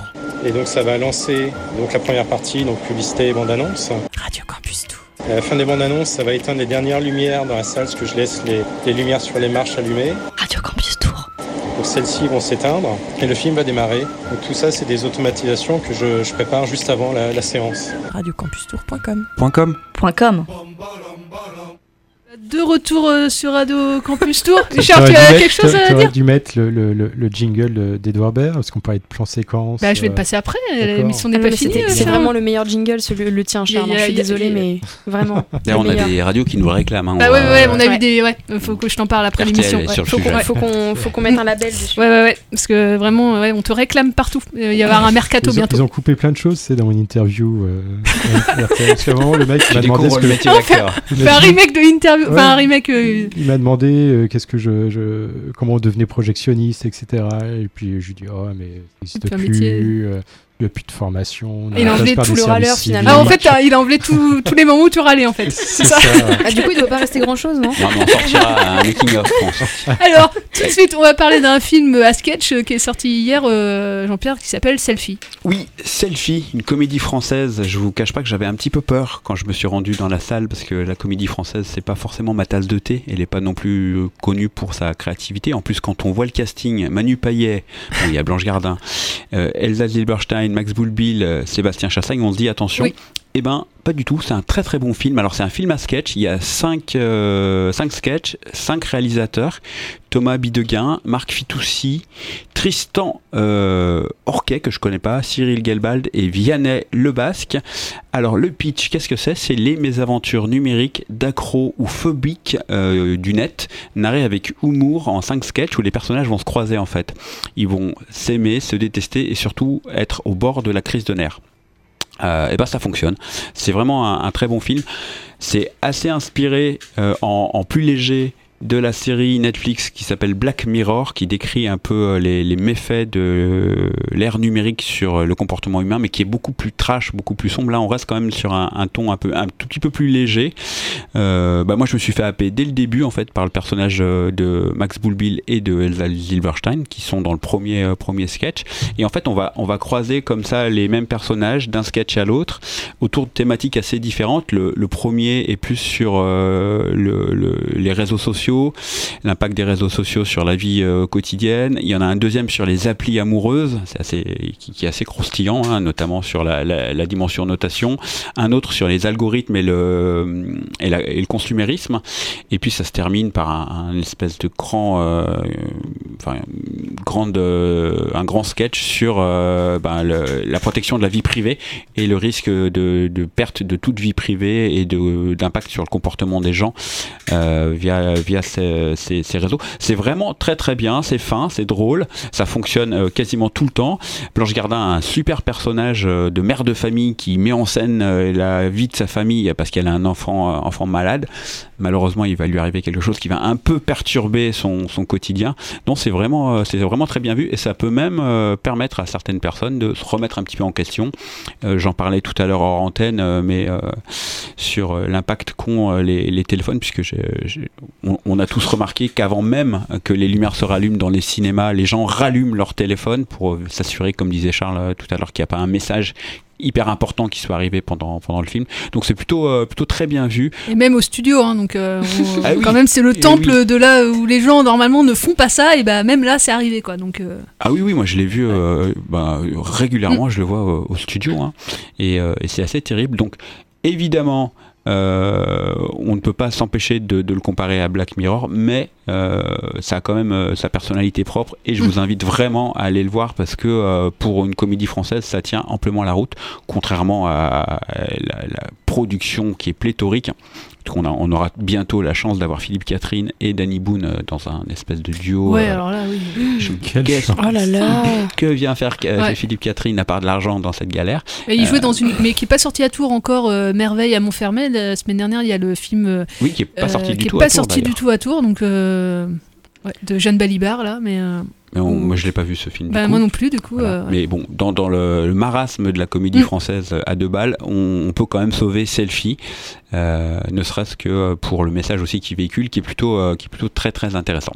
Et donc ça va lancer donc la première partie, donc publicité et bande-annonce. Radio Campus Tour. À la fin des bandes annonces, ça va éteindre les dernières lumières dans la salle, parce que je laisse les, les lumières sur les marches allumées. Radio Campus Tour. Donc celles-ci vont s'éteindre et le film va démarrer. Donc tout ça, c'est des automatisations que je, je prépare juste avant la, la séance. Radiocampustour.com. Point .com. Point .com. De retour euh, sur Radio Campus Tour. <laughs> Tu Richard, aurais tu dû as mettre- quelque chose à tu aurais dire dû mettre le, le, le, le jingle euh, d'Edouard Baird, parce qu'on parlait de plan séquence. Bah, je vais le euh, passer après. d'accord. L'émission Ah n'est non, pas finie. euh, C'est Charles. vraiment le meilleur jingle, celui, le tien, Charles. Je suis désolée, mais <laughs> vraiment. D'ailleurs, on a des radios qui nous réclament. hein, Bah on ouais, on a Ouais. eu des. Ouais, faut que je t'en parle après l'émission. Faut qu'on- mette un label dessus. Ouais, ouais, ouais. Parce que vraiment, ouais, on te réclame partout. Il va y avoir un mercato Ils ont, bientôt. ils ont coupé plein de choses, c'est dans une interview. Euh, <laughs> le mec Tu m'a demandé ce que m'a un remake de l'interview. Enfin, un remake. euh, Il m'a demandé euh, qu'est-ce que je, je, comment on devenait projectionniste, etc. Et puis je lui dis oh mais ça C'est n'existe plus, métier. euh, il n'y a plus de formation. on Il a enlevé tout le râleur, finalement. Ah, en fait, il a enlevé <laughs> tous les moments où tu râlais, en fait. c'est ça. Ah, du coup, il doit pas rester grand chose, non Non, mais on sortira un making of, je pense. <laughs> Alors, tout de suite, on va parler d'un film à sketch euh, qui est sorti hier, euh, Jean-Pierre, qui s'appelle Selfie. Oui, Selfie, une comédie française. Je vous cache pas que j'avais un petit peu peur quand je me suis rendu dans la salle parce que la comédie française, c'est pas forcément ma tasse de thé. Elle est pas non plus euh, connue pour sa créativité. En plus, quand on voit le casting, Manu Payet, bon, il y a Blanche Gardin, euh, Elsa Zilberstein, Max Boulbil, euh, Sébastien Chassagne, on se dit attention. Eh ben, pas du tout. C'est un très très bon film. Alors, c'est un film à sketch. Il y a cinq, euh, cinq sketchs, cinq réalisateurs Thomas Bideguin, Marc Fitoussi, Tristan euh, Orquet, que je connais pas, Cyril Gelbald et Vianney Le Basque. Alors, le pitch, qu'est-ce que c'est? C'est les mésaventures numériques d'accro ou phobiques euh, du net, narrés avec humour en cinq sketchs où les personnages vont se croiser en fait. Ils vont s'aimer, se détester et surtout être au bord de la crise de nerfs. Euh, et ben ça fonctionne. C'est vraiment un, très bon film. C'est assez inspiré euh, en plus léger de la série Netflix qui s'appelle Black Mirror, qui décrit un peu euh, les, méfaits de euh, l'ère numérique sur euh, le comportement humain, mais qui est beaucoup plus trash, beaucoup plus sombre. Là, on reste quand même sur un, ton un peu, un tout petit peu plus léger. Bah, moi, je me suis fait happer dès le début, en fait, par le personnage de Max Boulbil et de Elsa Silverstein, qui sont dans le premier premier sketch. Et en fait, on va on va croiser comme ça les mêmes personnages d'un sketch à l'autre autour de thématiques assez différentes. Le, premier est plus sur le, le- les réseaux sociaux, l'impact des réseaux sociaux sur la vie euh, quotidienne. Il y en a un deuxième sur les applis amoureuses, c'est assez, qui, est assez croustillant, hein, notamment sur la, la- dimension notation. Un autre sur les algorithmes et le, et, le consumérisme. Et puis ça se termine par un, espèce de grand, euh, enfin, grande, euh, un grand sketch sur ben, la protection de la vie privée et le risque de, perte de toute vie privée et d'impact sur le comportement des gens via, via ces, réseaux. C'est vraiment très très bien, c'est fin, c'est drôle, ça fonctionne euh, quasiment tout le temps. Blanche Gardin a un super personnage euh, de mère de famille qui met en scène euh, la vie de sa famille parce qu'elle a un enfant, enfant malade. Malheureusement, il va lui arriver quelque chose qui va un peu perturber son, son quotidien. Donc c'est vraiment, c'est vraiment très bien vu et ça peut même permettre à certaines personnes de se remettre un petit peu en question. J'en parlais tout à l'heure hors antenne, mais sur l'impact qu'ont les, téléphones, puisque on, on a tous remarqué qu'avant même que les lumières se rallument dans les cinémas, les gens rallument leur téléphone pour euh, s'assurer, comme disait Charles euh, tout à l'heure, qu'il n'y a pas un message hyper important qui soit arrivé pendant, pendant le film. Donc c'est plutôt, euh, plutôt très bien vu. Et même au studio, hein, donc euh, <laughs> on- Ah oui. quand même c'est le temple oui. de là où les gens normalement ne font pas ça, et bah même là c'est arrivé quoi. Donc euh, Ah oui, oui, moi je l'ai vu bah, régulièrement, je le vois au studio, hein, et, et c'est assez terrible. Donc évidemment, on ne peut pas s'empêcher de, de le comparer à Black Mirror, mais euh, ça a quand même euh, sa personnalité propre, et je vous invite vraiment à aller le voir parce que euh, pour une comédie française, ça tient amplement la route, contrairement à, à la, la production qui est pléthorique. On, a, on aura bientôt la chance d'avoir Philippe Catherine et Danny Boone euh, dans un espèce de duo. ouais, euh, alors là oui. je- Quelle qu'est-ce- chance. Oh là là. que vient faire euh, Ouais. Philippe Catherine à part de l'argent dans cette galère Et il jouait dans une, mais qui est pas sorti à Tours encore, euh, Merveille à Montfermeil. La semaine dernière, il y a le film euh, Oui, qui est pas euh, sorti du qui est tout pas à Tours, sorti du tout à Tours, donc euh, ouais, de Jeanne Balibar là, mais euh, Mais on- moi je l'ai pas vu ce film. du bah, coup. moi non plus du coup. Voilà. euh, Mais bon, dans, dans le, le marasme de la comédie Mm. française euh, à deux balles, on, on peut quand même sauver Selfie, euh, ne serait-ce que pour le message aussi qu'il véhicule, qui est plutôt, euh, qui est plutôt très très intéressant.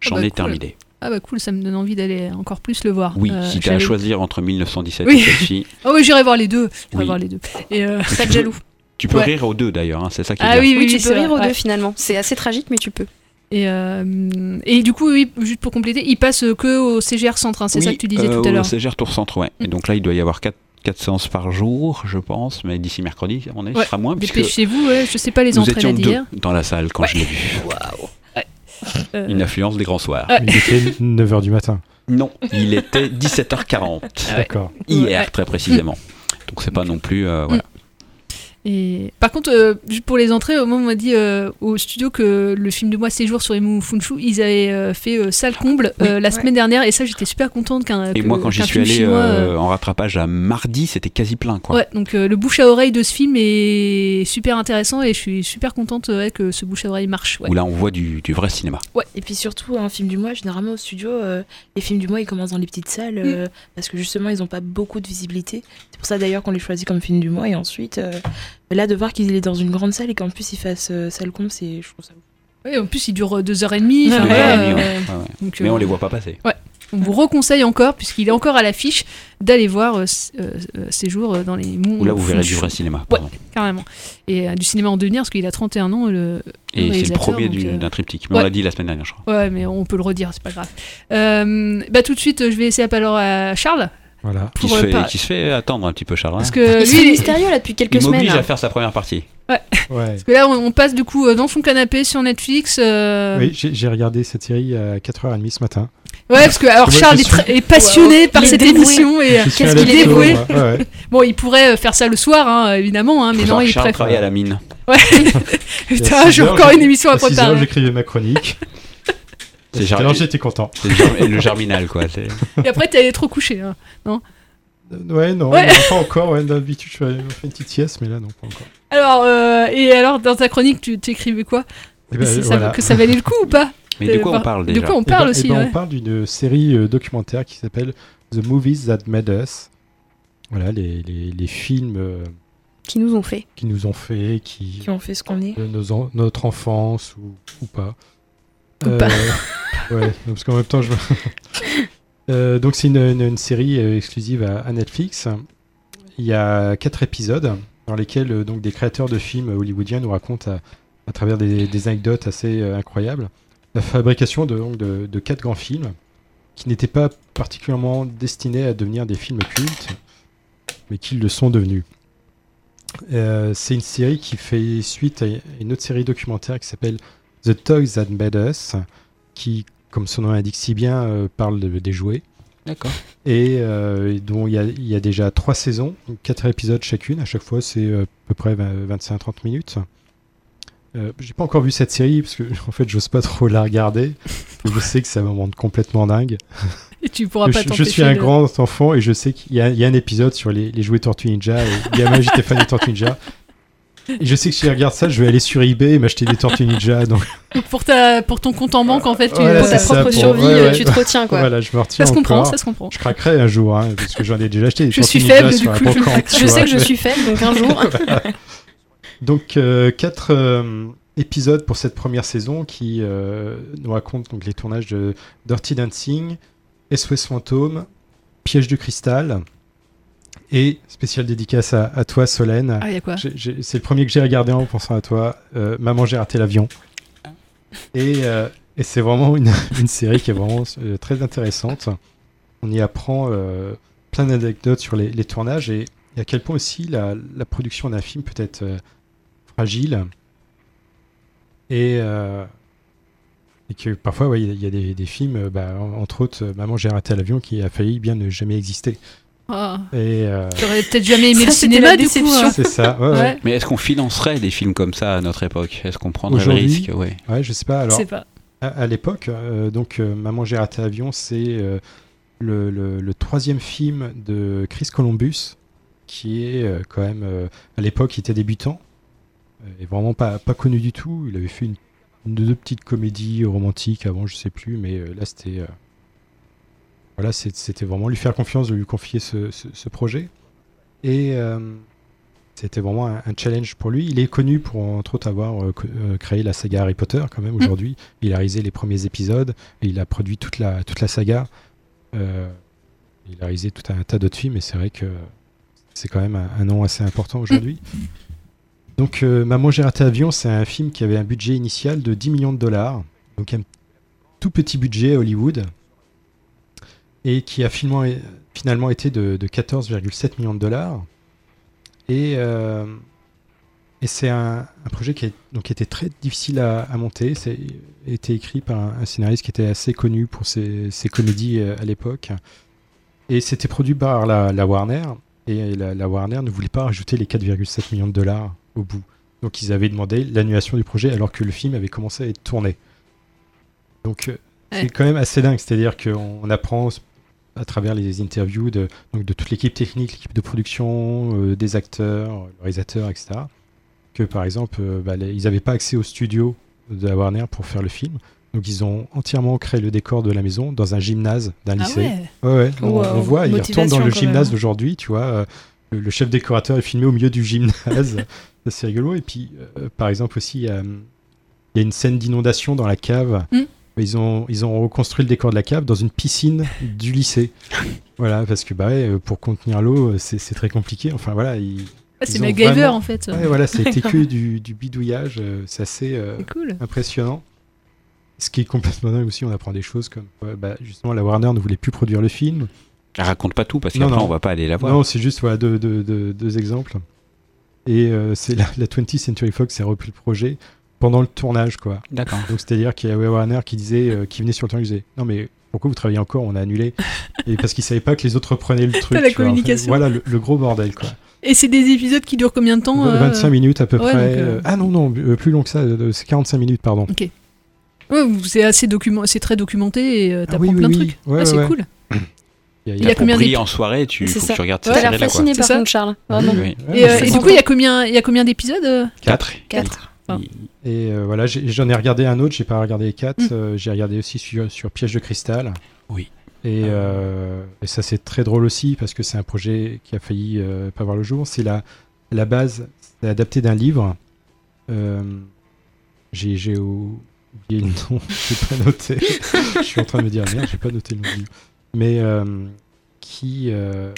J'en bah, ai cool. terminé. Ah bah cool, ça me donne envie d'aller encore plus le voir. Oui, Euh, si tu as à choisir entre 1917 Oui. et Selfie, <laughs> Oh oui, j'irai voir les deux. J'irai Oui. voir les deux. Et euh, tu peux- jaloux. Tu peux Ouais. rire aux deux d'ailleurs, hein, c'est ça qui est Ah bien. oui, Oui, tu c'est peux rire aux deux finalement. C'est assez tragique, mais tu peux. Et, euh, et du coup, oui, juste pour compléter, il passe que au CGR Centre, hein, c'est ça que tu disais euh, tout à au l'heure. CGR Tour Centre, ouais. Et donc là, il doit y avoir 4, séances par jour, je pense, mais d'ici mercredi, à mon avis, Ouais, ce sera moins. Dépêchez-vous, ouais, je sais pas les entrées là étions deux d'hier. dans la salle quand je l'ai vu. Euh, Une affluence des grands soirs. Ouais. Il était 9h du matin. Non, il était 17h40. D'accord. Hier, Ouais. très précisément. Donc c'est pas non plus. euh, voilà. Et par contre, euh, juste pour les entrées, au moment où on m'a dit euh, au studio que le film de moi Séjour sur Emu Funshu, ils avaient euh, fait euh, salle comble euh, la semaine dernière, et ça j'étais super contente qu'un. Et que- moi, quand j'y suis film allé chinois, en rattrapage à mardi, c'était quasi plein. Quoi. Ouais, donc euh, le bouche à oreille de ce film est super intéressant et je suis super contente ouais, que ce bouche à oreille marche. Ouais. Où là, on voit du, du vrai cinéma. Et puis surtout, un film du mois, généralement au studio, euh, les films du mois ils commencent dans les petites salles Mm. euh, parce que justement ils n'ont pas beaucoup de visibilité. C'est pour ça d'ailleurs qu'on les choisit comme film du mois et ensuite, euh, là de voir qu'il est dans une grande salle et qu'en plus il fasse euh, salle con, c'est je trouve ça. Ouais, en plus, il dure euh, deux heures et demie. Ouais, ouais, Ouais, euh, ouais, ouais. donc, Mais on les voit pas passer. Ouais. On vous reconseille encore, puisqu'il est encore à l'affiche, d'aller voir euh, euh, dans les monts. Ou là, vous verrez du vrai cinéma. Ouais, pardon. carrément. Et euh, du cinéma en devenir, parce qu'il a 31 ans, le. Et c'est le premier donc, du- euh, d'un triptyque. Mais ouais. on l'a dit la semaine dernière, je crois. Ouais, mais on peut le redire, c'est pas grave. Euh, bah, tout de suite, je vais laisser la parole à Charles. Voilà. Qui se, fait, par- qui se fait attendre un petit peu, Charles. hein. Parce que Il lui, il est- mystérieux là depuis quelques Il semaines. m'oblige là. à faire sa première partie. Ouais. Parce que là, on, on passe du coup euh, dans son canapé sur Netflix. euh, Oui, j'ai regardé cette série à 4h30 ce matin. Ouais, parce que alors Charles est, suis- très- est passionné Wow. par Il cette dévoué. émission et euh, qu'est-ce qu'il est dévoué. moi. Ouais, ouais. <laughs> Bon, il pourrait faire ça le soir, hein, évidemment, hein, mais non, il Charles préfère. travaille à la mine. Ouais. <laughs> Putain, six j'ai heures, encore une émission à À 6 heures, préparer. j'écrivais ma chronique. J'étais content. C'est le, germ- le germinal, quoi. c'est- <laughs> Et après, t'es allé trop couché, hein, non? Euh, Ouais, non, Ouais. non, pas encore. Ouais, D'habitude, je fais une petite sieste, mais là, non, pas encore. Alors, euh, et alors, dans ta chronique, tu t'écrivais quoi? Eh ben, ça-. Que ça valait le coup ou pas? <laughs> Mais de Euh, quoi on parle De déjà? quoi on Eh parle ben- aussi eh ben, ouais. On parle d'une série euh, documentaire qui s'appelle The Movies That Made Us. Voilà, les, les, les films euh, Qui nous ont fait. qui nous ont fait, qui, Qui ont fait ce qu'on est. de nos en- notre enfance ou, ou pas. Ou pas. Ouais, parce qu'en même temps, je. <laughs> Euh, donc, c'est une, série euh, exclusive à, Netflix. Il y a quatre épisodes dans lesquels euh, donc, des créateurs de films hollywoodiens nous racontent à, travers des, anecdotes assez euh, incroyables la fabrication de, quatre grands films qui n'étaient pas particulièrement destinés à devenir des films cultes, mais qui le sont devenus. C'est une série qui fait suite à une autre série documentaire qui s'appelle The Toys That Made Us, qui, comme son nom l'indique si bien, euh, parle de- des jouets. D'accord. Et euh, dont il y, a, il y a déjà trois saisons, quatre épisodes chacune. À chaque fois, c'est euh, à peu près 25-30 minutes. Euh, J'ai pas encore vu cette série parce que <laughs> en fait, j'ose pas trop la regarder. je sais que ça va me rendre complètement dingue. <laughs> Et tu pourras Je, pas je t'empêcher suis un de- grand enfant et je sais qu'il y, a- il y a un épisode sur les, les jouets Tortue Ninja. Et gamin, j'étais fan des Tortues Ninja. Je sais que si je regarde ça, je vais aller sur eBay et m'acheter des Tortues Ninja. Donc, <laughs> Pour, ta, pour ton compte en banque, en fait, tu, Voilà, Pour ta ça, propre pour- survie, ouais, euh, ouais. tu te retiens, <laughs> quoi. Voilà, je me retiens Ça se comprend, ça se comprend. Je craquerai un jour, hein, parce que j'en ai déjà acheté. des Je suis faible, du coup, je Je sais que je suis faible, donc un jour. <laughs> Donc euh, quatre euh, épisodes pour cette première saison qui euh, nous racontent donc les tournages de Dirty Dancing, SOS Fantôme, Piège de cristal et spéciale dédicace à, à toi Solène. Ah, y a quoi C'est le premier que j'ai regardé en pensant à toi. Euh, Maman j'ai raté l'avion. Et, euh, et c'est vraiment une, <laughs> une série qui est vraiment euh, très intéressante. On y apprend plein d'anecdotes sur les, les tournages et, et à quel point aussi la, la production d'un film peut être fragile. Et, et que parfois, ouais, il y a- il y a des, des films, bah, en- entre autres, Maman j'ai raté l'avion qui a failli bien ne jamais exister. Ah. Et, euh, J'aurais peut-être jamais aimé Ça, le cinéma, du coup. hein. c'est ça. ouais, ouais. Ouais. Mais est-ce qu'on financerait des films comme ça à notre époque? Est-ce qu'on prendrait le risque? Ouais. Ouais, je sais pas. Je Alors, sais pas. à, à l'époque, euh, donc euh, Maman j'ai raté l'avion, c'est euh, le, le- le troisième film de Chris Columbus, qui est euh, quand même euh, à l'époque il était débutant euh, et vraiment pas pas connu du tout. Il avait fait une, une deux petites comédies romantiques avant, je sais plus, mais euh, là c'était euh, voilà, c'était vraiment lui faire confiance de lui confier ce, ce- ce projet et euh, c'était vraiment un, un challenge pour lui. Il est connu pour, entre autres, avoir euh, euh, créé la saga Harry Potter, quand même, aujourd'hui. Il a réalisé les premiers épisodes et il a produit toute la, toute la saga. Il a réalisé tout un tas d'autres films et c'est vrai que c'est quand même un, un nom assez important aujourd'hui. Donc, euh, Maman, j'ai raté l'avion, c'est un film qui avait un budget initial de 10 millions de dollars. Donc, un tout petit budget à Hollywood et qui a finalement, finalement été de, de 14,7 millions de dollars. Et, euh, et c'est un, un projet qui, est, donc, était très difficile à, à monter. C'est été écrit par un, un scénariste qui était assez connu pour ses, ses comédies euh, à l'époque. Et c'était produit par la, la Warner. Et la, la Warner ne voulait pas rajouter les 4,7 millions de dollars au bout. Donc ils avaient demandé l'annulation du projet alors que le film avait commencé à être tourné. Donc euh, c'est quand même assez dingue. C'est-à-dire qu'on on apprend à travers les interviews de, donc de toute l'équipe technique, l'équipe de production, euh, des acteurs, le réalisateur, etc. Que par exemple, euh, bah, les- ils n'avaient pas accès au studio de la Warner pour faire le film. Donc ils ont entièrement créé le décor de la maison dans un gymnase d'un Ah lycée. ouais. Ouais, ouais. On, Wow, on voit, ils retournent dans le gymnase même. aujourd'hui, tu vois. euh, le, le chef décorateur est filmé au milieu du gymnase. <laughs> C'est rigolo. Et puis, par exemple, aussi, il y a, il y a une scène d'inondation dans la cave. Mm. Ils, ont, ils ont reconstruit le décor de la cave dans une piscine du lycée. <laughs> voilà, parce que bah, ouais, euh, pour contenir l'eau, euh, c'est c'est très compliqué. Enfin, voilà. Ils, Ah, c'est MacGyver, vraiment- en fait. Ouais, voilà, c'était <laughs> que du, du bidouillage. euh, C'est assez euh, C'est cool. impressionnant. Ce qui est complètement dingue aussi, on apprend des choses comme ouais, bah, justement la Warner ne voulait plus produire le film. Raconte pas tout parce qu'après non. on va pas aller la voir. Non, c'est juste voilà, deux, deux- deux- deux exemples. Et euh, c'est la, la 20th Century Fox a repris le projet pendant le tournage, quoi. D'accord. Donc c'est-à-dire qu'il y avait Warner qui disait, euh, qui venait sur le tournage, qui disait, non mais pourquoi vous travaillez encore? On a annulé. Et parce qu'ils savaient pas que les autres reprenaient le truc. la tu vois. communication. Voilà le, le gros bordel quoi. Et c'est des épisodes qui durent combien de temps euh 25 minutes à peu ouais, près. donc, euh, Ah non, non, euh, plus long que ça, euh, c'est 45 minutes, pardon. Ok. Ouais, c'est assez document, c'est très documenté et euh, t'apprends oui, plein de oui. trucs. Ouais, Ouais, c'est ouais. cool. Il y a- Il y a combien briller d'ép- en soirée, tu C'est faut ça. que tu regardes T'as cette l'air série-là. fasciné C'est par ça contre, Charles. Vraiment. Oui. Et, euh, et du coup, il y a combien, il y a combien d'épisodes euh Quatre. Quatre. Ah. Et euh, voilà, j'en ai regardé un autre, j'ai pas regardé les quatre. Mm. euh, j'ai regardé aussi sur, sur Piège de cristal. Oui. Et, euh, et ça, c'est très drôle aussi parce que c'est un projet qui a failli euh, pas voir le jour. C'est la, la base, c'est adapté d'un livre. Euh, j'ai j'ai oublié le nom, <laughs> j'ai pas noté. Je suis en train de me dire, merde, j'ai pas noté le nom du livre. Mais euh, qui. euh,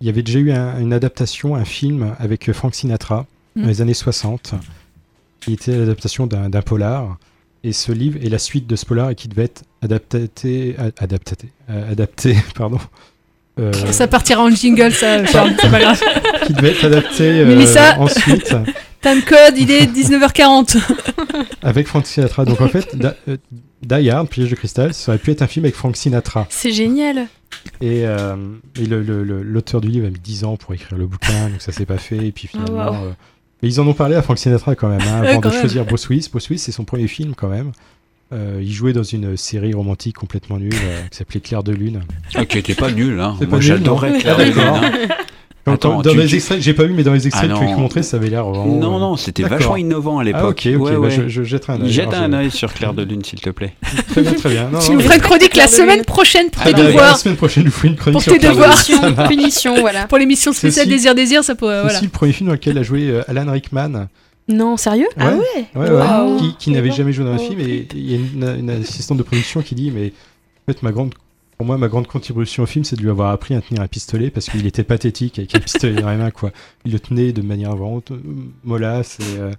il y avait déjà eu un- une adaptation, un film avec Frank Sinatra Mm. dans les années 60, qui était l'adaptation d'un polar. Et ce livre est la suite de ce polar et qui devait être adapté, a- adapté, euh, adapté, <laughs> pardon. euh, Ça partira en jingle, ça, Charles, c'est pas grave. <laughs> qui devait être adapté euh, Mélissa. ensuite <laughs> Time code, il est 19h40. avec Frank Sinatra. Donc en fait, Da- euh, Die Hard, Piège de cristal, ça aurait pu être un film avec Frank Sinatra. C'est génial. Et, euh, et le- le- le- l'auteur du livre a mis 10 ans pour écrire le bouquin, donc ça s'est pas fait. Et puis finalement. Ah, wow. Mais ils en ont parlé à Frank Sinatra quand même, hein, <laughs> avant quand de même. choisir Bruce Willis. Bruce Willis, c'est son premier film quand même. Euh, il jouait dans une série romantique complètement nulle euh, qui s'appelait Claire de Lune. Ah, qui était pas nul, hein. Moi, j'adorais Claire de Lune, hein. <laughs> Attends, dans tu- les tu- extraits, j'ai pas vu, mais dans les extraits Ah que tu non. as montré, ça avait l'air vraiment. Non, euh, non, c'était vachement innovant à l'époque. Ah, ok, ok, Ouais, bah, ouais. je, je jetterai un œil. Jette un je- œil sur Claire de Lune, s'il te plaît. <laughs> Très bien, très bien. Non, Tu nous feras une chronique la semaine prochaine pour Ah, tes bah, La devoirs. semaine prochaine, je vous une chronique Pour tes devoirs. <laughs> Punition, voilà. Pour l'émission spéciale Désir Désir, ça pourrait. C'est aussi le premier film dans lequel a joué euh, Alan Rickman. Non, sérieux? Ouais. Ouais, ouais, Wow. qui, qui n'avait bon. jamais joué dans un Oh, film et il y a une, une assistante de production qui dit mais en fait ma grande pour moi ma grande contribution au film c'est de lui avoir appris à tenir un pistolet parce qu'il était pathétique avec un pistolet dans les mains quoi il le tenait de manière vraiment mollasse et, euh,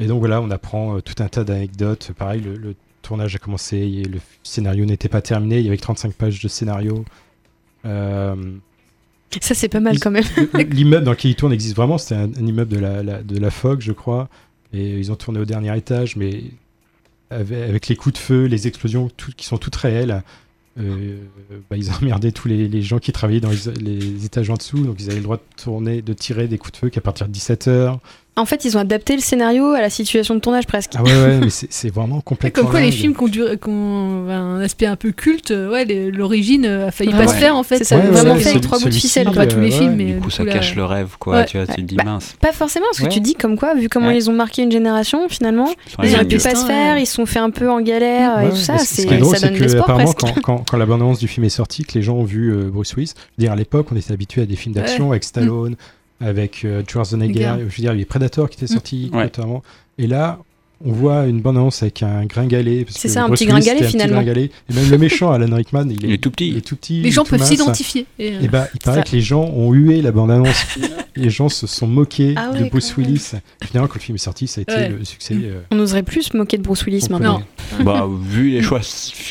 et donc voilà on apprend euh, tout un tas d'anecdotes pareil le, le tournage a commencé et le scénario n'était pas terminé il y avait que 35 pages de scénario euh, Ça, c'est pas mal quand même. L'immeuble dans lequel il tourne existe vraiment. C'était un, un immeuble de la, la- de la FOG, je crois. Et ils ont tourné au dernier étage, mais avec, avec les coups de feu, les explosions tout- qui sont toutes réelles, euh, bah, ils emmerdé tous les, les gens qui travaillaient dans les, les étages en dessous. Donc ils avaient le droit de tourner, de tirer des coups de feu qu'à partir de 17h. En fait, ils ont adapté le scénario à la situation de tournage presque. Ah ouais, ouais, mais c'est vraiment <laughs> complètement. comme quoi, les films qui ont, duré- qui ont un aspect un peu culte, euh, ouais, l'origine euh, a failli Ouais. pas se faire en fait. C'est ça, Ouais, vraiment fait trois bouts de ficelle. Pas tous les euh, films, ouais, mais Du euh, coup, ça là- cache le rêve, quoi. Ouais. Tu vois, tu te dis Bah, mince. Pas forcément, parce que Ouais. tu dis comme quoi, vu comment Ouais. ils ont marqué une génération, finalement, ils auraient pu pas se faire, ils se sont fait un peu en galère et tout ça, ce- c'est, ce qui est drôle, ça c'est donne que de l'espoir apparemment, presque. quand, quand, quand la bande-annonce du film est sortie, que les gens ont vu euh, Bruce Willis, je veux dire, à l'époque, on était habitué à des films d'action avec Stallone, avec euh, Schwarzenegger, je veux dire, il y avait Predator qui était Mm. sorti, Ouais. notamment. Et là, on voit une bande-annonce avec un gringalet. C'est ça, un petit gringalet, un petit finalement. gringalet. Et même le méchant, Alan Rickman, il est, Il est tout petit. il est tout petit. Les gens peuvent mince. s'identifier. Et, euh, Et bah, il paraît Ça. que les gens ont hué la bande-annonce. <laughs> les gens se sont moqués Ah de ouais, Bruce. Willis. Et finalement, quand le film est sorti, ça a été Ouais. le succès. euh, On n'oserait plus se moquer de Bruce Willis maintenant. Bah, <laughs> vu les choix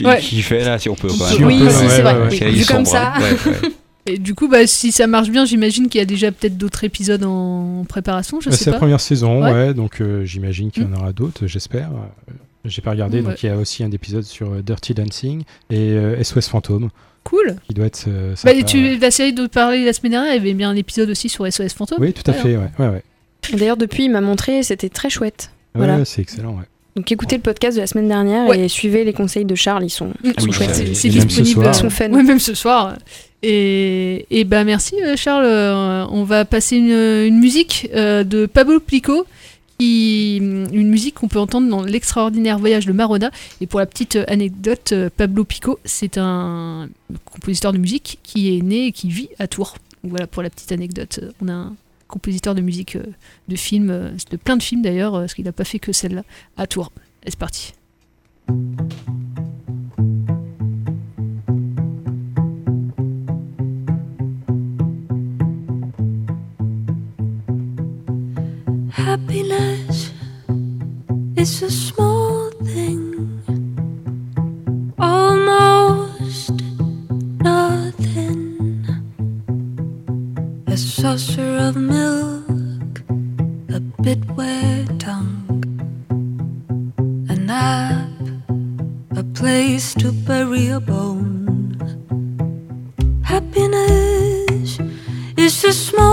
Ouais. qu'il fait là, si on peut pas. Si on oui, peut, si, ouais, c'est vrai. ouais, ouais. Vu comme ça. Hein. Et du coup, bah, si ça marche bien, j'imagine qu'il y a déjà peut-être d'autres épisodes en préparation, je Bah, sais c'est la première saison, Ouais. ouais, donc euh, j'imagine qu'il y en Mm. aura d'autres, j'espère. Euh, J'ai pas regardé, Ouais. donc il y a aussi un épisode sur euh, Dirty Dancing et euh, SOS Fantôme, Cool. qui doit être euh, Bah, tu, la série dont tu parlais la semaine dernière, il y avait bien un épisode aussi sur SOS Fantôme. Oui, tout à Ouais, fait, ouais, ouais, ouais. D'ailleurs, depuis, il m'a montré, c'était très chouette. Ouais, Voilà. c'est excellent, ouais. Donc écoutez le podcast de la semaine dernière Ouais. et suivez les conseils de Charles, ils sont, ils sont oui, chouettes. ça- C'est disponible. Ils sont fun. Ouais, même ce soir. Et, et bah merci euh, Charles. Euh, on va passer une, une musique euh, de Pablo Pico, qui, une musique qu'on peut entendre dans l'extraordinaire voyage de Marona. Et pour la petite anecdote, Pablo Pico, c'est un compositeur de musique qui est né et qui vit à Tours. Voilà pour la petite anecdote. On a un compositeur de musique euh, de films, euh, de plein de films d'ailleurs, euh, parce qu'il n'a pas fait que celle-là à Tours. C'est parti. Happiness is a small thing, saucer of milk, a bit wet tongue, a nap, a place. to bury a bone. Happiness is a small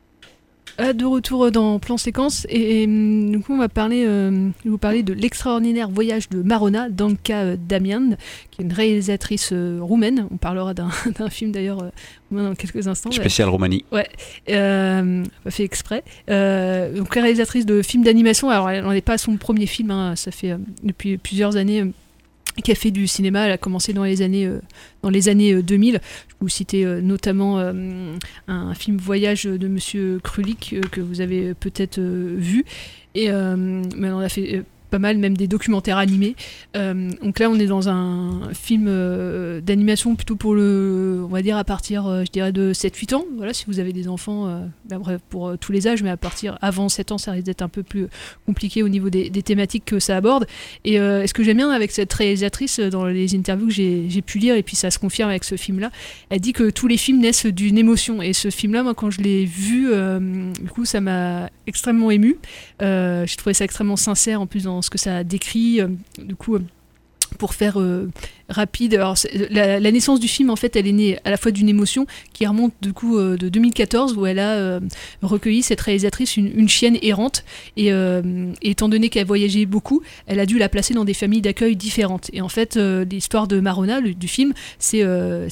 Ah, de retour dans plan séquence et, et, hum, du coup on va parler, euh, vous parler de l'extraordinaire voyage de Marona, Danka euh, Damian, qui est une réalisatrice euh, roumaine. On parlera d'un <laughs> film d'ailleurs euh, dans quelques instants. Spécial Roumanie. Ouais, euh, pas fait exprès. Euh, donc réalisatrice de films d'animation. Alors elle n'en est pas à son premier film, hein, ça fait euh, depuis plusieurs années. Qui a fait du cinéma, elle a commencé dans les années, euh, dans les années euh, 2000. Je vous citer notamment euh, un film Voyage de Monsieur Krulik euh, que vous avez peut-être vu. Et mais on a fait pas mal, même des documentaires animés. Euh, donc là, on est dans un film euh, d'animation plutôt pour le, on va dire à partir, euh, je dirais de 7-8 ans. Voilà, si vous avez des enfants, bah, bref, pour tous les âges, mais à partir avant 7 ans, ça risque d'être un peu plus compliqué au niveau des, thématiques que ça aborde. Et ce que j'aime bien avec cette réalisatrice, dans les interviews que j'ai pu lire, et puis ça se confirme avec ce film-là, elle dit que tous les films naissent d'une émotion. Et ce film-là, moi, quand je l'ai vu, du coup, ça m'a extrêmement ému. J'ai trouvé ça extrêmement sincère en plus ce que ça décrit. Euh, du coup, euh, pour faire euh, rapide, alors, c'est- la, naissance du film, en fait, elle est née à la fois d'une émotion qui remonte du coup euh, de 2014 où elle a euh, recueilli cette réalisatrice une, chienne errante et, euh, étant donné qu'elle voyageait beaucoup, elle a dû la placer dans des familles d'accueil différentes. Et en fait, euh, l'histoire de Marona, du film, c'est euh,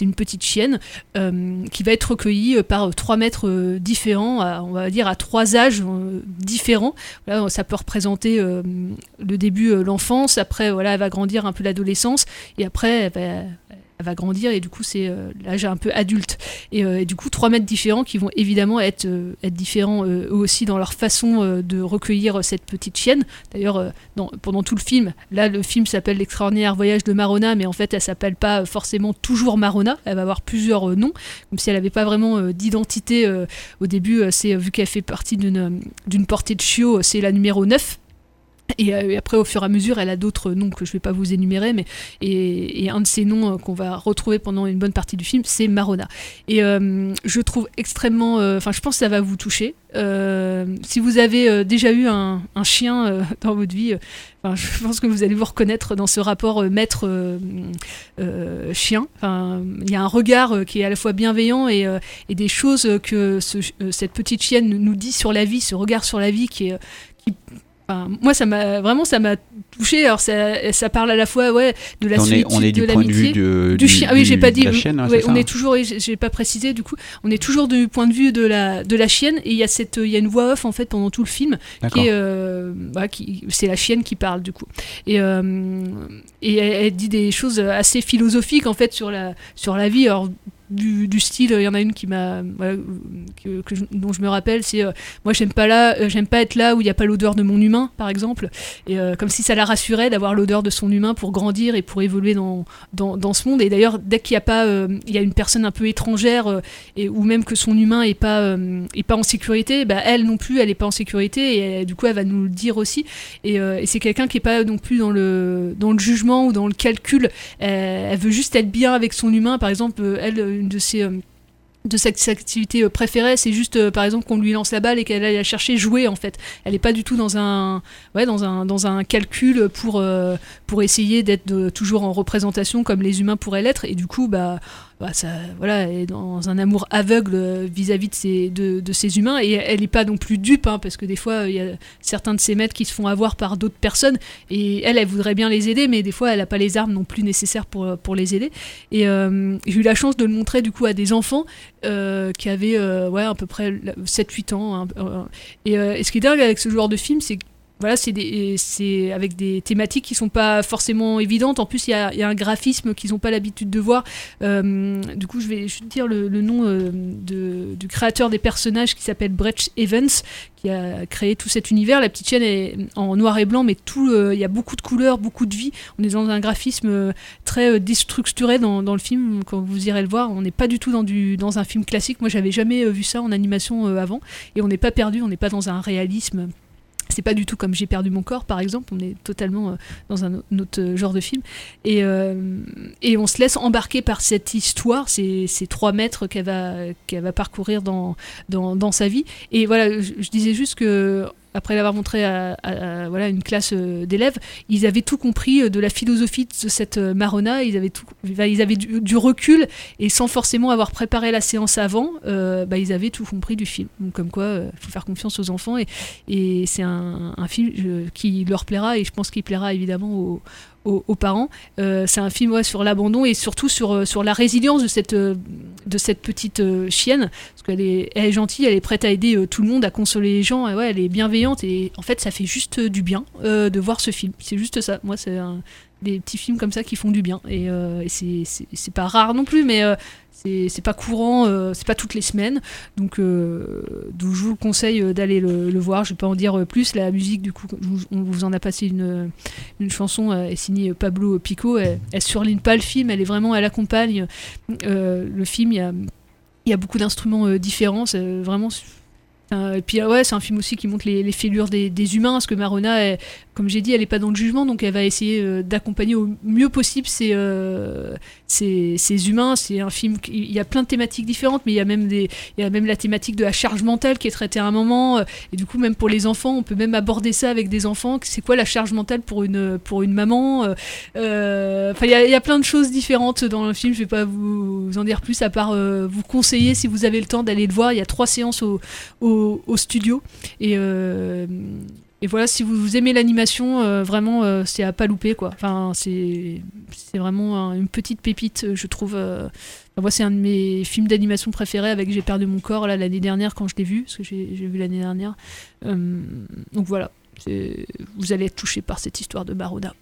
une petite chienne euh, qui va être recueillie euh, par trois maîtres euh, différents, à- on va dire à trois âges euh, différents. Ça peut représenter euh, le début, euh, l'enfance, après voilà, elle va grandir un peu l'adolescence, et après elle va, grandir et du coup c'est euh, l'âge un peu adulte. Et, euh, du coup trois maîtres différents qui vont évidemment être, euh, être différents eux aussi dans leur façon de recueillir cette petite chienne. D'ailleurs pendant tout le film, là le film s'appelle l'extraordinaire voyage de Marona, mais en fait elle s'appelle pas forcément toujours Marona, elle va avoir plusieurs noms, comme si elle avait pas vraiment d'identité au début. c'est vu qu'elle fait partie d'une portée de chiots, euh, c'est la numéro 9. Et, euh, et après, au fur et à mesure, elle a d'autres noms que je vais pas vous énumérer, mais et, un de ces noms euh, qu'on va retrouver pendant une bonne partie du film, c'est Marona. Et euh, je trouve extrêmement, enfin, je pense que ça va vous toucher. Si vous avez déjà eu un, chien <laughs> dans votre vie, je pense que vous allez vous reconnaître dans ce rapport maître chien. Il y a un regard qui est à la fois bienveillant et, des choses que ce- cette petite chienne nous dit sur la vie, ce regard sur la vie qui est qui- Enfin, moi, ça m'a vraiment, ça m'a touché. Alors, ça, ça parle à la fois, ouais, de la On est- solitude, on est du de point de vue de- du chien. Ah oui, j'ai pas dit. hein, ouais, c'est on ça est toujours, j'ai- pas précisé. Du coup, on est toujours du point de vue de la de la chienne. Et il y a cette, il y a une voix off en fait pendant tout le film qui est, euh, bah, qui, c'est la chienne qui parle du coup. Et euh, et elle, elle dit des choses assez philosophiques en fait sur la sur la vie. Alors du, style, il y en a une qui m'a, dont je me rappelle, c'est euh, moi j'aime pas là, euh, j'aime pas être là où il n'y a pas l'odeur de mon humain, par exemple, et euh, comme si ça la rassurait d'avoir l'odeur de son humain pour grandir et pour évoluer dans, dans, dans ce monde. Et d'ailleurs, dès qu'il n'y a pas, il y a une personne un peu étrangère et ou même que son humain est pas est pas en sécurité, bah, elle non plus, elle est pas en sécurité et du coup elle va nous le dire aussi. Et, c'est quelqu'un qui est pas non plus dans le dans le jugement ou dans le calcul. Euh, elle veut juste être bien avec son humain. Par exemple, elle, de ses euh, de ses activités euh, préférées, c'est juste euh, par exemple qu'on lui lance la balle et qu'elle aille la chercher jouer en fait. Elle n'est pas du tout dans un ouais dans un dans un calcul pour pour essayer d'être toujours en représentation comme les humains pourraient l'être et du coup bah bah, ça, voilà, elle est dans un amour aveugle euh, vis-à-vis de ses, de, de humains. Et elle n'est pas non plus dupe hein, parce que des fois il y a certains de ses maîtres qui se font avoir par d'autres personnes. Et elle, elle voudrait bien les aider mais des fois elle n'a pas les armes non plus nécessaires pour, pour les aider. Et euh, j'ai eu la chance de le montrer du coup à des enfants euh, qui avaient euh, ouais, à peu près 7-8 ans hein, euh, et, euh, et ce qui est dingue avec ce genre de film c'est que voilà, c'est des- c'est avec des thématiques qui sont pas forcément évidentes. En plus, il y a, un graphisme qu'ils n'ont pas l'habitude de voir. Euh, du coup, je vais juste dire le, nom euh, du créateur des personnages qui s'appelle Brett Evans, qui a créé tout cet univers. La petite chaîne est en noir et blanc, mais tout, euh, il y a beaucoup de couleurs, beaucoup de vie. On est dans un graphisme euh, très euh, déstructuré dans, le film. Quand vous irez le voir, on n'est pas du tout dans, du, dans un film classique. Moi, j'avais jamais euh, vu ça en animation euh, avant, et on n'est pas perdu. On n'est pas dans un réalisme. C'est pas du tout comme J'ai perdu mon corps, par exemple. On est totalement euh, dans un, autre euh, genre de film. Et, euh, et on se laisse embarquer par cette histoire, ces, ces trois mètres qu'elle va, qu'elle va parcourir dans, dans, dans sa vie. Et voilà, je disais juste que après l'avoir montré à, voilà, une classe euh, d'élèves, ils avaient tout compris euh, de la philosophie de cette euh, Marona, ils avaient, tout, du, recul, et sans forcément avoir préparé la séance avant, bah, ils avaient tout compris du film. Comme quoi, il faut faire confiance aux enfants, et, c'est un, un film qui leur plaira, et je pense qu'il plaira évidemment aux, aux, parents. Euh, c'est un film ouais, sur l'abandon et surtout sur, euh, sur la résilience de cette, euh, de cette petite chienne. Parce qu'elle est, elle est gentille, elle est prête à aider tout le monde, à consoler les gens. Ouais, elle est bienveillante et en fait, ça fait juste du bien de voir ce film. C'est juste ça. Moi, c'est un- des petits films comme ça qui font du bien. Et, euh, c'est- pas rare non plus, mais euh, c'est pas courant, euh, c'est pas toutes les semaines. Donc, euh, je vous conseille euh, d'aller le, voir. Je vais pas en dire plus. La musique, du coup, on vous en a passé une, une chanson, est signée Pablo Pico. Elle, elle surligne pas le film, elle est vraiment, elle accompagne le film. Il y a, y a beaucoup d'instruments différents. Vraiment. et puis ouais, c'est un film aussi qui montre les, les fêlures des, des humains, parce que Marona, elle- comme j'ai dit, elle est pas dans le jugement, donc elle va essayer euh, d'accompagner au mieux possible ces, euh, ces, ces humains. C'est un film, il y a plein de thématiques différentes, mais il y a même des, il y a même la thématique de la charge mentale qui est traitée à un moment, euh, et du coup même pour les enfants, on peut même aborder ça avec des enfants. C'est quoi la charge mentale pour une pour une maman il y, a- il y a plein de choses différentes dans le film. Je vais pas vous, vous en dire plus, à part vous conseiller si vous avez le temps d'aller le voir. Il y a trois séances au, au, au studio et et voilà, si vous, vous aimez l'animation, euh, vraiment, euh, c'est à pas louper, quoi. Enfin, c'est c'est vraiment un- une petite pépite, je trouve. euh. Enfin, moi, c'est un de mes films d'animation préférés avec J'ai perdu mon corps, là, l'année dernière, quand je l'ai vu, parce que j'ai vu l'année dernière. Euh, donc voilà, vous allez être touché par cette histoire de Baroda.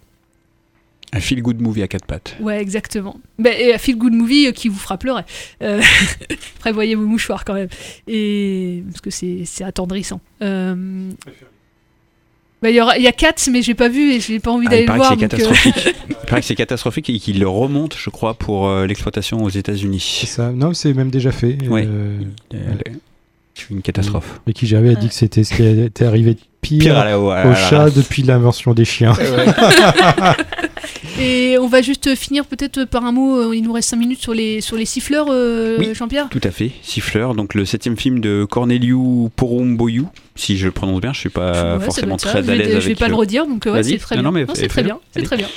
Un feel good movie à quatre pattes. Ouais, exactement. Bah, et un feel good movie euh, qui vous fera pleurer. Euh, <laughs> prévoyez vos mouchoirs quand même. Et parce que c'est c'est attendrissant. Euh, bah, Il y, aura- il y a Cats, mais j'ai pas vu et j'ai pas envie Ah, d'aller le que voir. euh, catastrophique. <laughs> il paraît que c'est catastrophique et qu'il le remonte, je crois, pour euh, l'exploitation aux États-Unis. C'est ça. Non, c'est même déjà fait. Euh, C'est une catastrophe. Et qui j'avais dit que c'était ce qui était arrivé de pire, Pire à la- à la au chat depuis l'invention des chiens. <laughs> Et on va juste finir peut-être par un mot, il nous reste 5 minutes sur les, sur les siffleurs, euh, Oui. Jean-Pierre? Tout à fait, Siffleur, donc le septième film de Corneliu Porumboiu, si je le prononce bien, je suis pas Ouais, forcément très Je à l'aise je avec vais pas le redire, donc, euh, ouais, c'est très Non, bien. non, mais Non, c'est très bien, c'est très bien.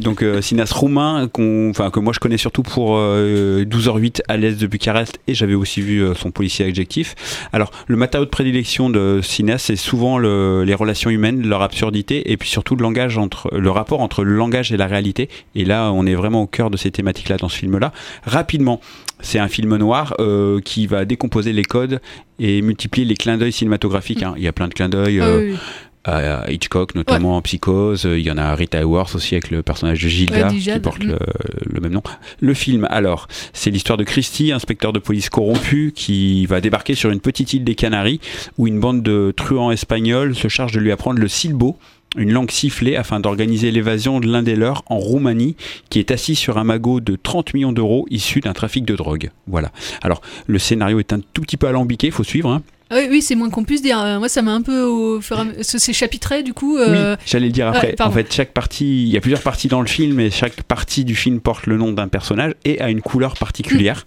Donc euh, cinéaste roumain qu'on, enfin, que moi je connais surtout pour euh, 12h08 à l'est de Bucarest et j'avais aussi vu euh, son policier adjectif. Alors le matériau de prédilection de cinéaste c'est souvent le- les relations humaines, leur absurdité et puis surtout le langage entre le rapport entre le langage et la réalité. Et là on est vraiment au cœur de ces thématiques là dans ce film là. Rapidement, c'est un film noir euh, qui va décomposer les codes et multiplier les clins d'œil cinématographiques. hein. Il y a plein de clins d'œil. Ah euh, oui, oui. à Hitchcock, notamment en Psychose. Il y en a à Rita Hayworth aussi avec le personnage de Gilda Ouais, qui porte mm. le, le même nom. Le film, alors, c'est l'histoire de Christy, inspecteur de police corrompu, qui va débarquer sur une petite île des Canaries où une bande de truands espagnols se charge de lui apprendre le silbo une langue sifflée afin d'organiser l'évasion de l'un des leurs en Roumanie qui est assis sur un magot de 30 millions d'euros issu d'un trafic de drogue. Voilà. Alors le scénario est un tout petit peu alambiqué, faut suivre. Hein. Ah oui, oui, c'est moins qu'on puisse dire. Euh, Moi, ça m'a un peu au C'est chapitré, du coup. euh, Oui, j'allais le dire après. en fait, chaque partie, il y a plusieurs parties dans le film et chaque partie du film porte le nom d'un personnage et a une couleur particulière.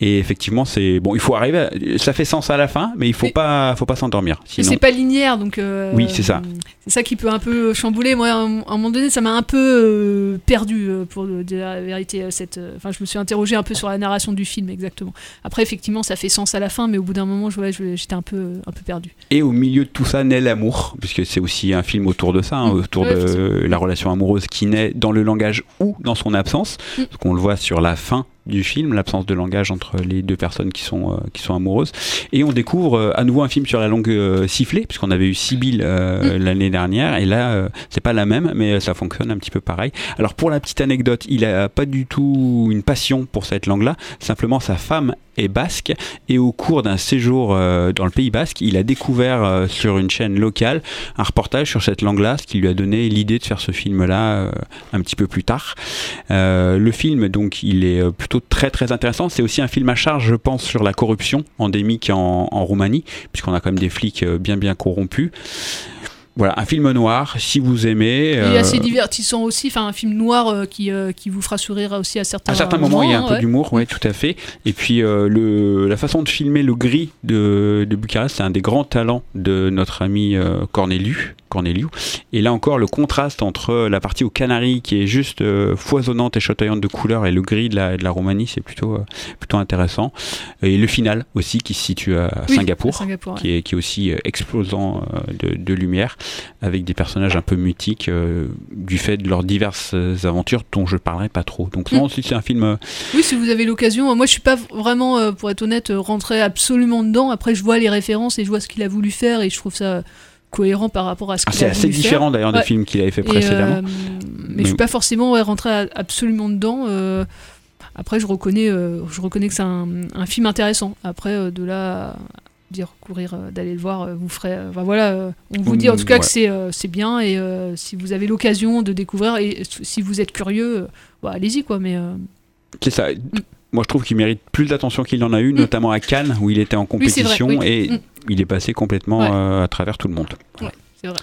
Et effectivement, c'est bon. Il faut arriver. à- Ça fait sens à la fin, mais il faut pas, faut pas s'endormir. Sinon, c'est pas linéaire, donc. euh, Oui, c'est ça. C'est ça qui peut un peu chambouler. Moi, à un moment donné, ça m'a un peu perdu, pour dire la vérité. Cette, enfin, je me suis interrogé un peu sur la narration du film, exactement. Après, effectivement, ça fait sens à la fin, mais au bout d'un moment, j'étais un peu, un peu perdu. Et au milieu de tout ça naît l'amour, puisque c'est aussi un film autour de ça, hein, Mm. autour Ouais, de la relation amoureuse qui naît dans le langage ou dans son absence. Mm. Parce qu'on le voit sur la fin du film, l'absence de langage entre les deux personnes qui sont, euh, qui sont amoureuses. Et on découvre euh, à nouveau un film sur la langue euh, sifflée, puisqu'on avait eu Sibyl euh, l'année dernière, et là, c'est pas la même, mais ça fonctionne un petit peu pareil. Alors pour la petite anecdote, il a pas du tout une passion pour cette langue-là, simplement sa femme est basque, et au cours d'un séjour dans le Pays basque, il a découvert sur une chaîne locale un reportage sur cette langue-là, ce qui lui a donné l'idée de faire ce film-là un petit peu plus tard. Le film, donc, il est euh, très très intéressant. C'est aussi un film à charge, je pense, sur la corruption endémique en, en Roumanie, puisqu'on a quand même des flics euh, bien bien corrompus. Voilà, un film noir, si vous aimez. Et euh, assez divertissant aussi, enfin un film noir euh, qui, euh, qui vous fera sourire aussi à certains, À certains moments, il y a un peu d'humour, ouais, tout à fait. Et puis, euh, le, la façon de filmer le gris de, de Bucarest, c'est un des grands talents de notre ami Corneliu. Corneliu. Et là encore, le contraste entre la partie aux Canaries qui est juste euh, foisonnante et chatoyante de couleurs et le gris de la, de la Roumanie, c'est plutôt, euh, plutôt intéressant. Et le final aussi qui se situe à Oui, Singapour, à Singapour, ouais. qui, est, qui est aussi explosant euh, de, de lumière, avec des personnages un peu mutiques euh, du fait de leurs diverses euh, aventures dont je parlerai pas trop. Donc non, Mm. si c'est un film... euh, Oui, si vous avez l'occasion. Moi, je suis pas vraiment, euh, pour être honnête, euh, rentré absolument dedans. Après, je vois les références et je vois ce qu'il a voulu faire et je trouve ça cohérent par rapport à ce Ah, qu'il c'est a assez différent, d'ailleurs, des films qu'il avait fait Et, précédemment. euh, mais, Mais- je suis pas forcément ouais, rentré absolument dedans. euh, après, je reconnais, euh, je reconnais que c'est un, un film intéressant. Après, euh, de là dire courir, euh, d'aller le voir, euh, vous ferez. euh, enfin, voilà, on vous dit en tout cas Ouais. que c'est c'est bien et si vous avez l'occasion de découvrir et si vous êtes curieux, bah, allez-y quoi. Mais C'est ça. Moi, je trouve qu'il mérite plus d'attention qu'il en a eu, notamment à Cannes, où il était en Mm. Oui, c'est vrai, compétition oui. et Mm. il est passé complètement Ouais. à travers tout le monde. ouais, c'est vrai.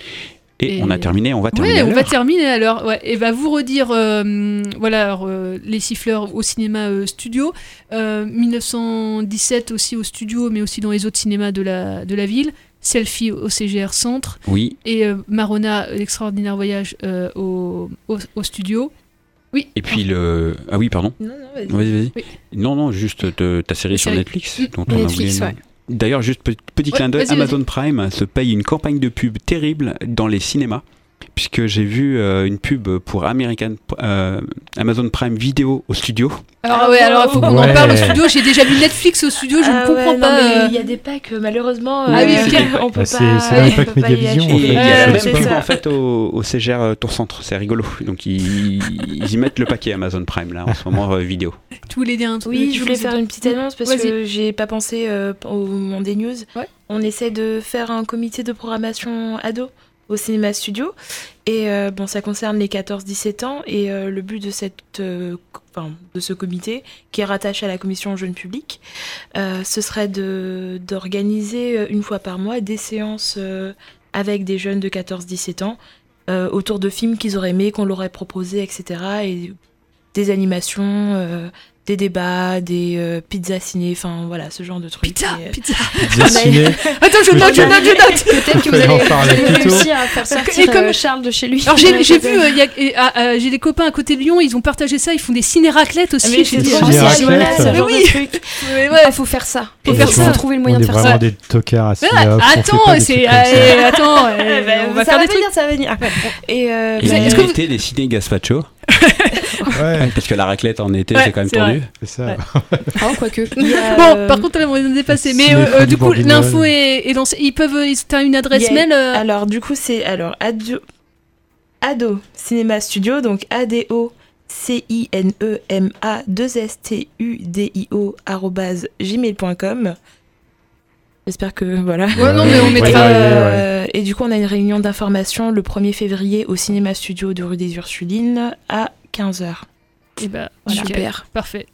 Et, Et- on a terminé, on va terminer. Ouais, à on va terminer alors. Ouais. Et va vous redire, euh, voilà, alors, euh, les siffleurs au cinéma euh, studio, euh, 1917 aussi au studio, mais aussi dans les autres cinémas de la, de la ville. Selfie au CGR Centre. Oui. Et euh, Marona, l'extraordinaire voyage euh, au, au, au studio. Oui. Et puis le. Ah oui, pardon. Non, non, vas-y. Vas-y, vas-y. Oui. Non, non, juste de ta série sur série. Netflix. Dont on a Netflix, oublié ouais. D'ailleurs, juste petit, clin d'œil, Amazon Prime se paye une campagne de pub terrible dans les cinémas puisque j'ai vu euh, une pub pour American, euh, Amazon Prime Vidéo au studio. Alors ouais, alors il faut qu'on en Ouais. parle au studio. J'ai déjà vu Netflix au studio, je Ah ne comprends ouais, non, pas. mais euh, Il y a des packs, euh, malheureusement. Ah oui, euh, ok. On peut Bah, c'est- pas. c'est pas y Mediavision, acheter. en fait. Et il y a la même c'est pub ça. en fait au, au CGR Tour Centre, c'est rigolo. Donc ils, ils y mettent le paquet Amazon Prime là en ce moment euh, vidéo. Tu voulais dire un truc Oui, je voulais faire une petite annonce parce que j'ai pas pensé au moment des news. On essaie de faire un comité de programmation ado au cinéma studio. Et euh, bon ça concerne les 14-17 ans et euh, le but de cette euh, de ce comité qui est rattaché à la commission jeune public euh, ce serait d'organiser une fois par mois des séances avec des jeunes de 14-17 ans autour de films qu'ils auraient aimé qu'on leur aurait proposé etc et des animations, des débats, des euh, pizzas ciné, enfin voilà, ce genre de trucs. Pizza, Et, euh, pizza. Pizza ciné. Attends, <laughs> je note, je note, je note. Peut-être que vous allez, réussir à faire sortir Et comme- euh, Charles de chez lui. Alors j'ai j'ai vu, euh, ah, j'ai des copains à côté de Lyon, ils ont partagé ça, ils font des ciné-raclettes aussi. Ah, mais c'est c'est genre de oui. truc. <laughs> Mais ouais. Faut faire ça. Faut Il faire faut ça. trouver le moyen est de faire vraiment ça. des tocards à on attends, pas des c'est ça. <laughs> euh, attends, euh, Eh ben, on va ça faire va des trucs. venir, ça va venir. Et vous avez- est-ce que été des ciné Gaspacho Ouais, Parce que la raclette en été Ouais, c'est quand même tendu. c'est ça. Ouais. <laughs> Ah, quoique. a, Bon, euh, par contre, là, on est dépassé. Mais euh, euh, du coup, l'info est, est lancée. Ils peuvent, euh, ils- t'as une adresse a- mail. euh, Alors du coup c'est alors ado, ado cinéma studio donc A D O C I N E M A 2 S T U D I O arobase gmail.com. J'espère que voilà. Ouais, non, mais on Ouais, mettra. ouais, ouais, Euh, et du coup, on a une réunion d'information le 1er février au cinéma studio de rue des Ursulines à 15h. Et bah, Voilà. Super. Parfait.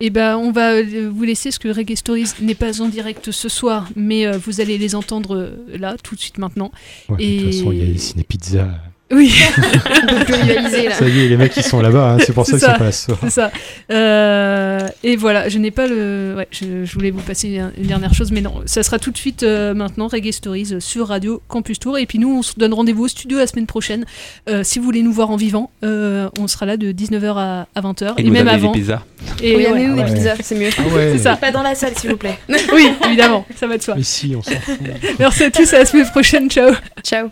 Et ben, on va euh, vous laisser parce que Reggae Stories n'est pas en direct ce soir, mais euh, vous allez les entendre là, tout de suite maintenant. Ouais, De toute façon, il y a les ciné-pizzas. Oui, <laughs> On peut plus rivaliser là. Ça y est, les mecs, ils sont là-bas, hein, c'est pour ça sont ça. pas là ce soir. c'est ça. Euh, et voilà, je n'ai pas le. Ouais, je, je voulais vous passer un- une dernière chose, mais non, ça sera tout de suite euh, maintenant, Reggae Stories euh, sur Radio Campus Tour. Et puis nous, on se donne rendez-vous au studio la semaine prochaine. Euh, si vous voulez nous voir en vivant, euh, on sera là de 19h à, à 20h. Et, Et, nous même avant. des pizzas. Et Oui, ouais. amenez-nous Ouais. des pizzas, c'est mieux. Ah ouais. <laughs> C'est ça. Pas dans la salle, s'il vous plaît. <laughs> Oui, évidemment, ça va de soi. Mais si, on s'en fout. Merci à tous, à la semaine prochaine, ciao. Ciao.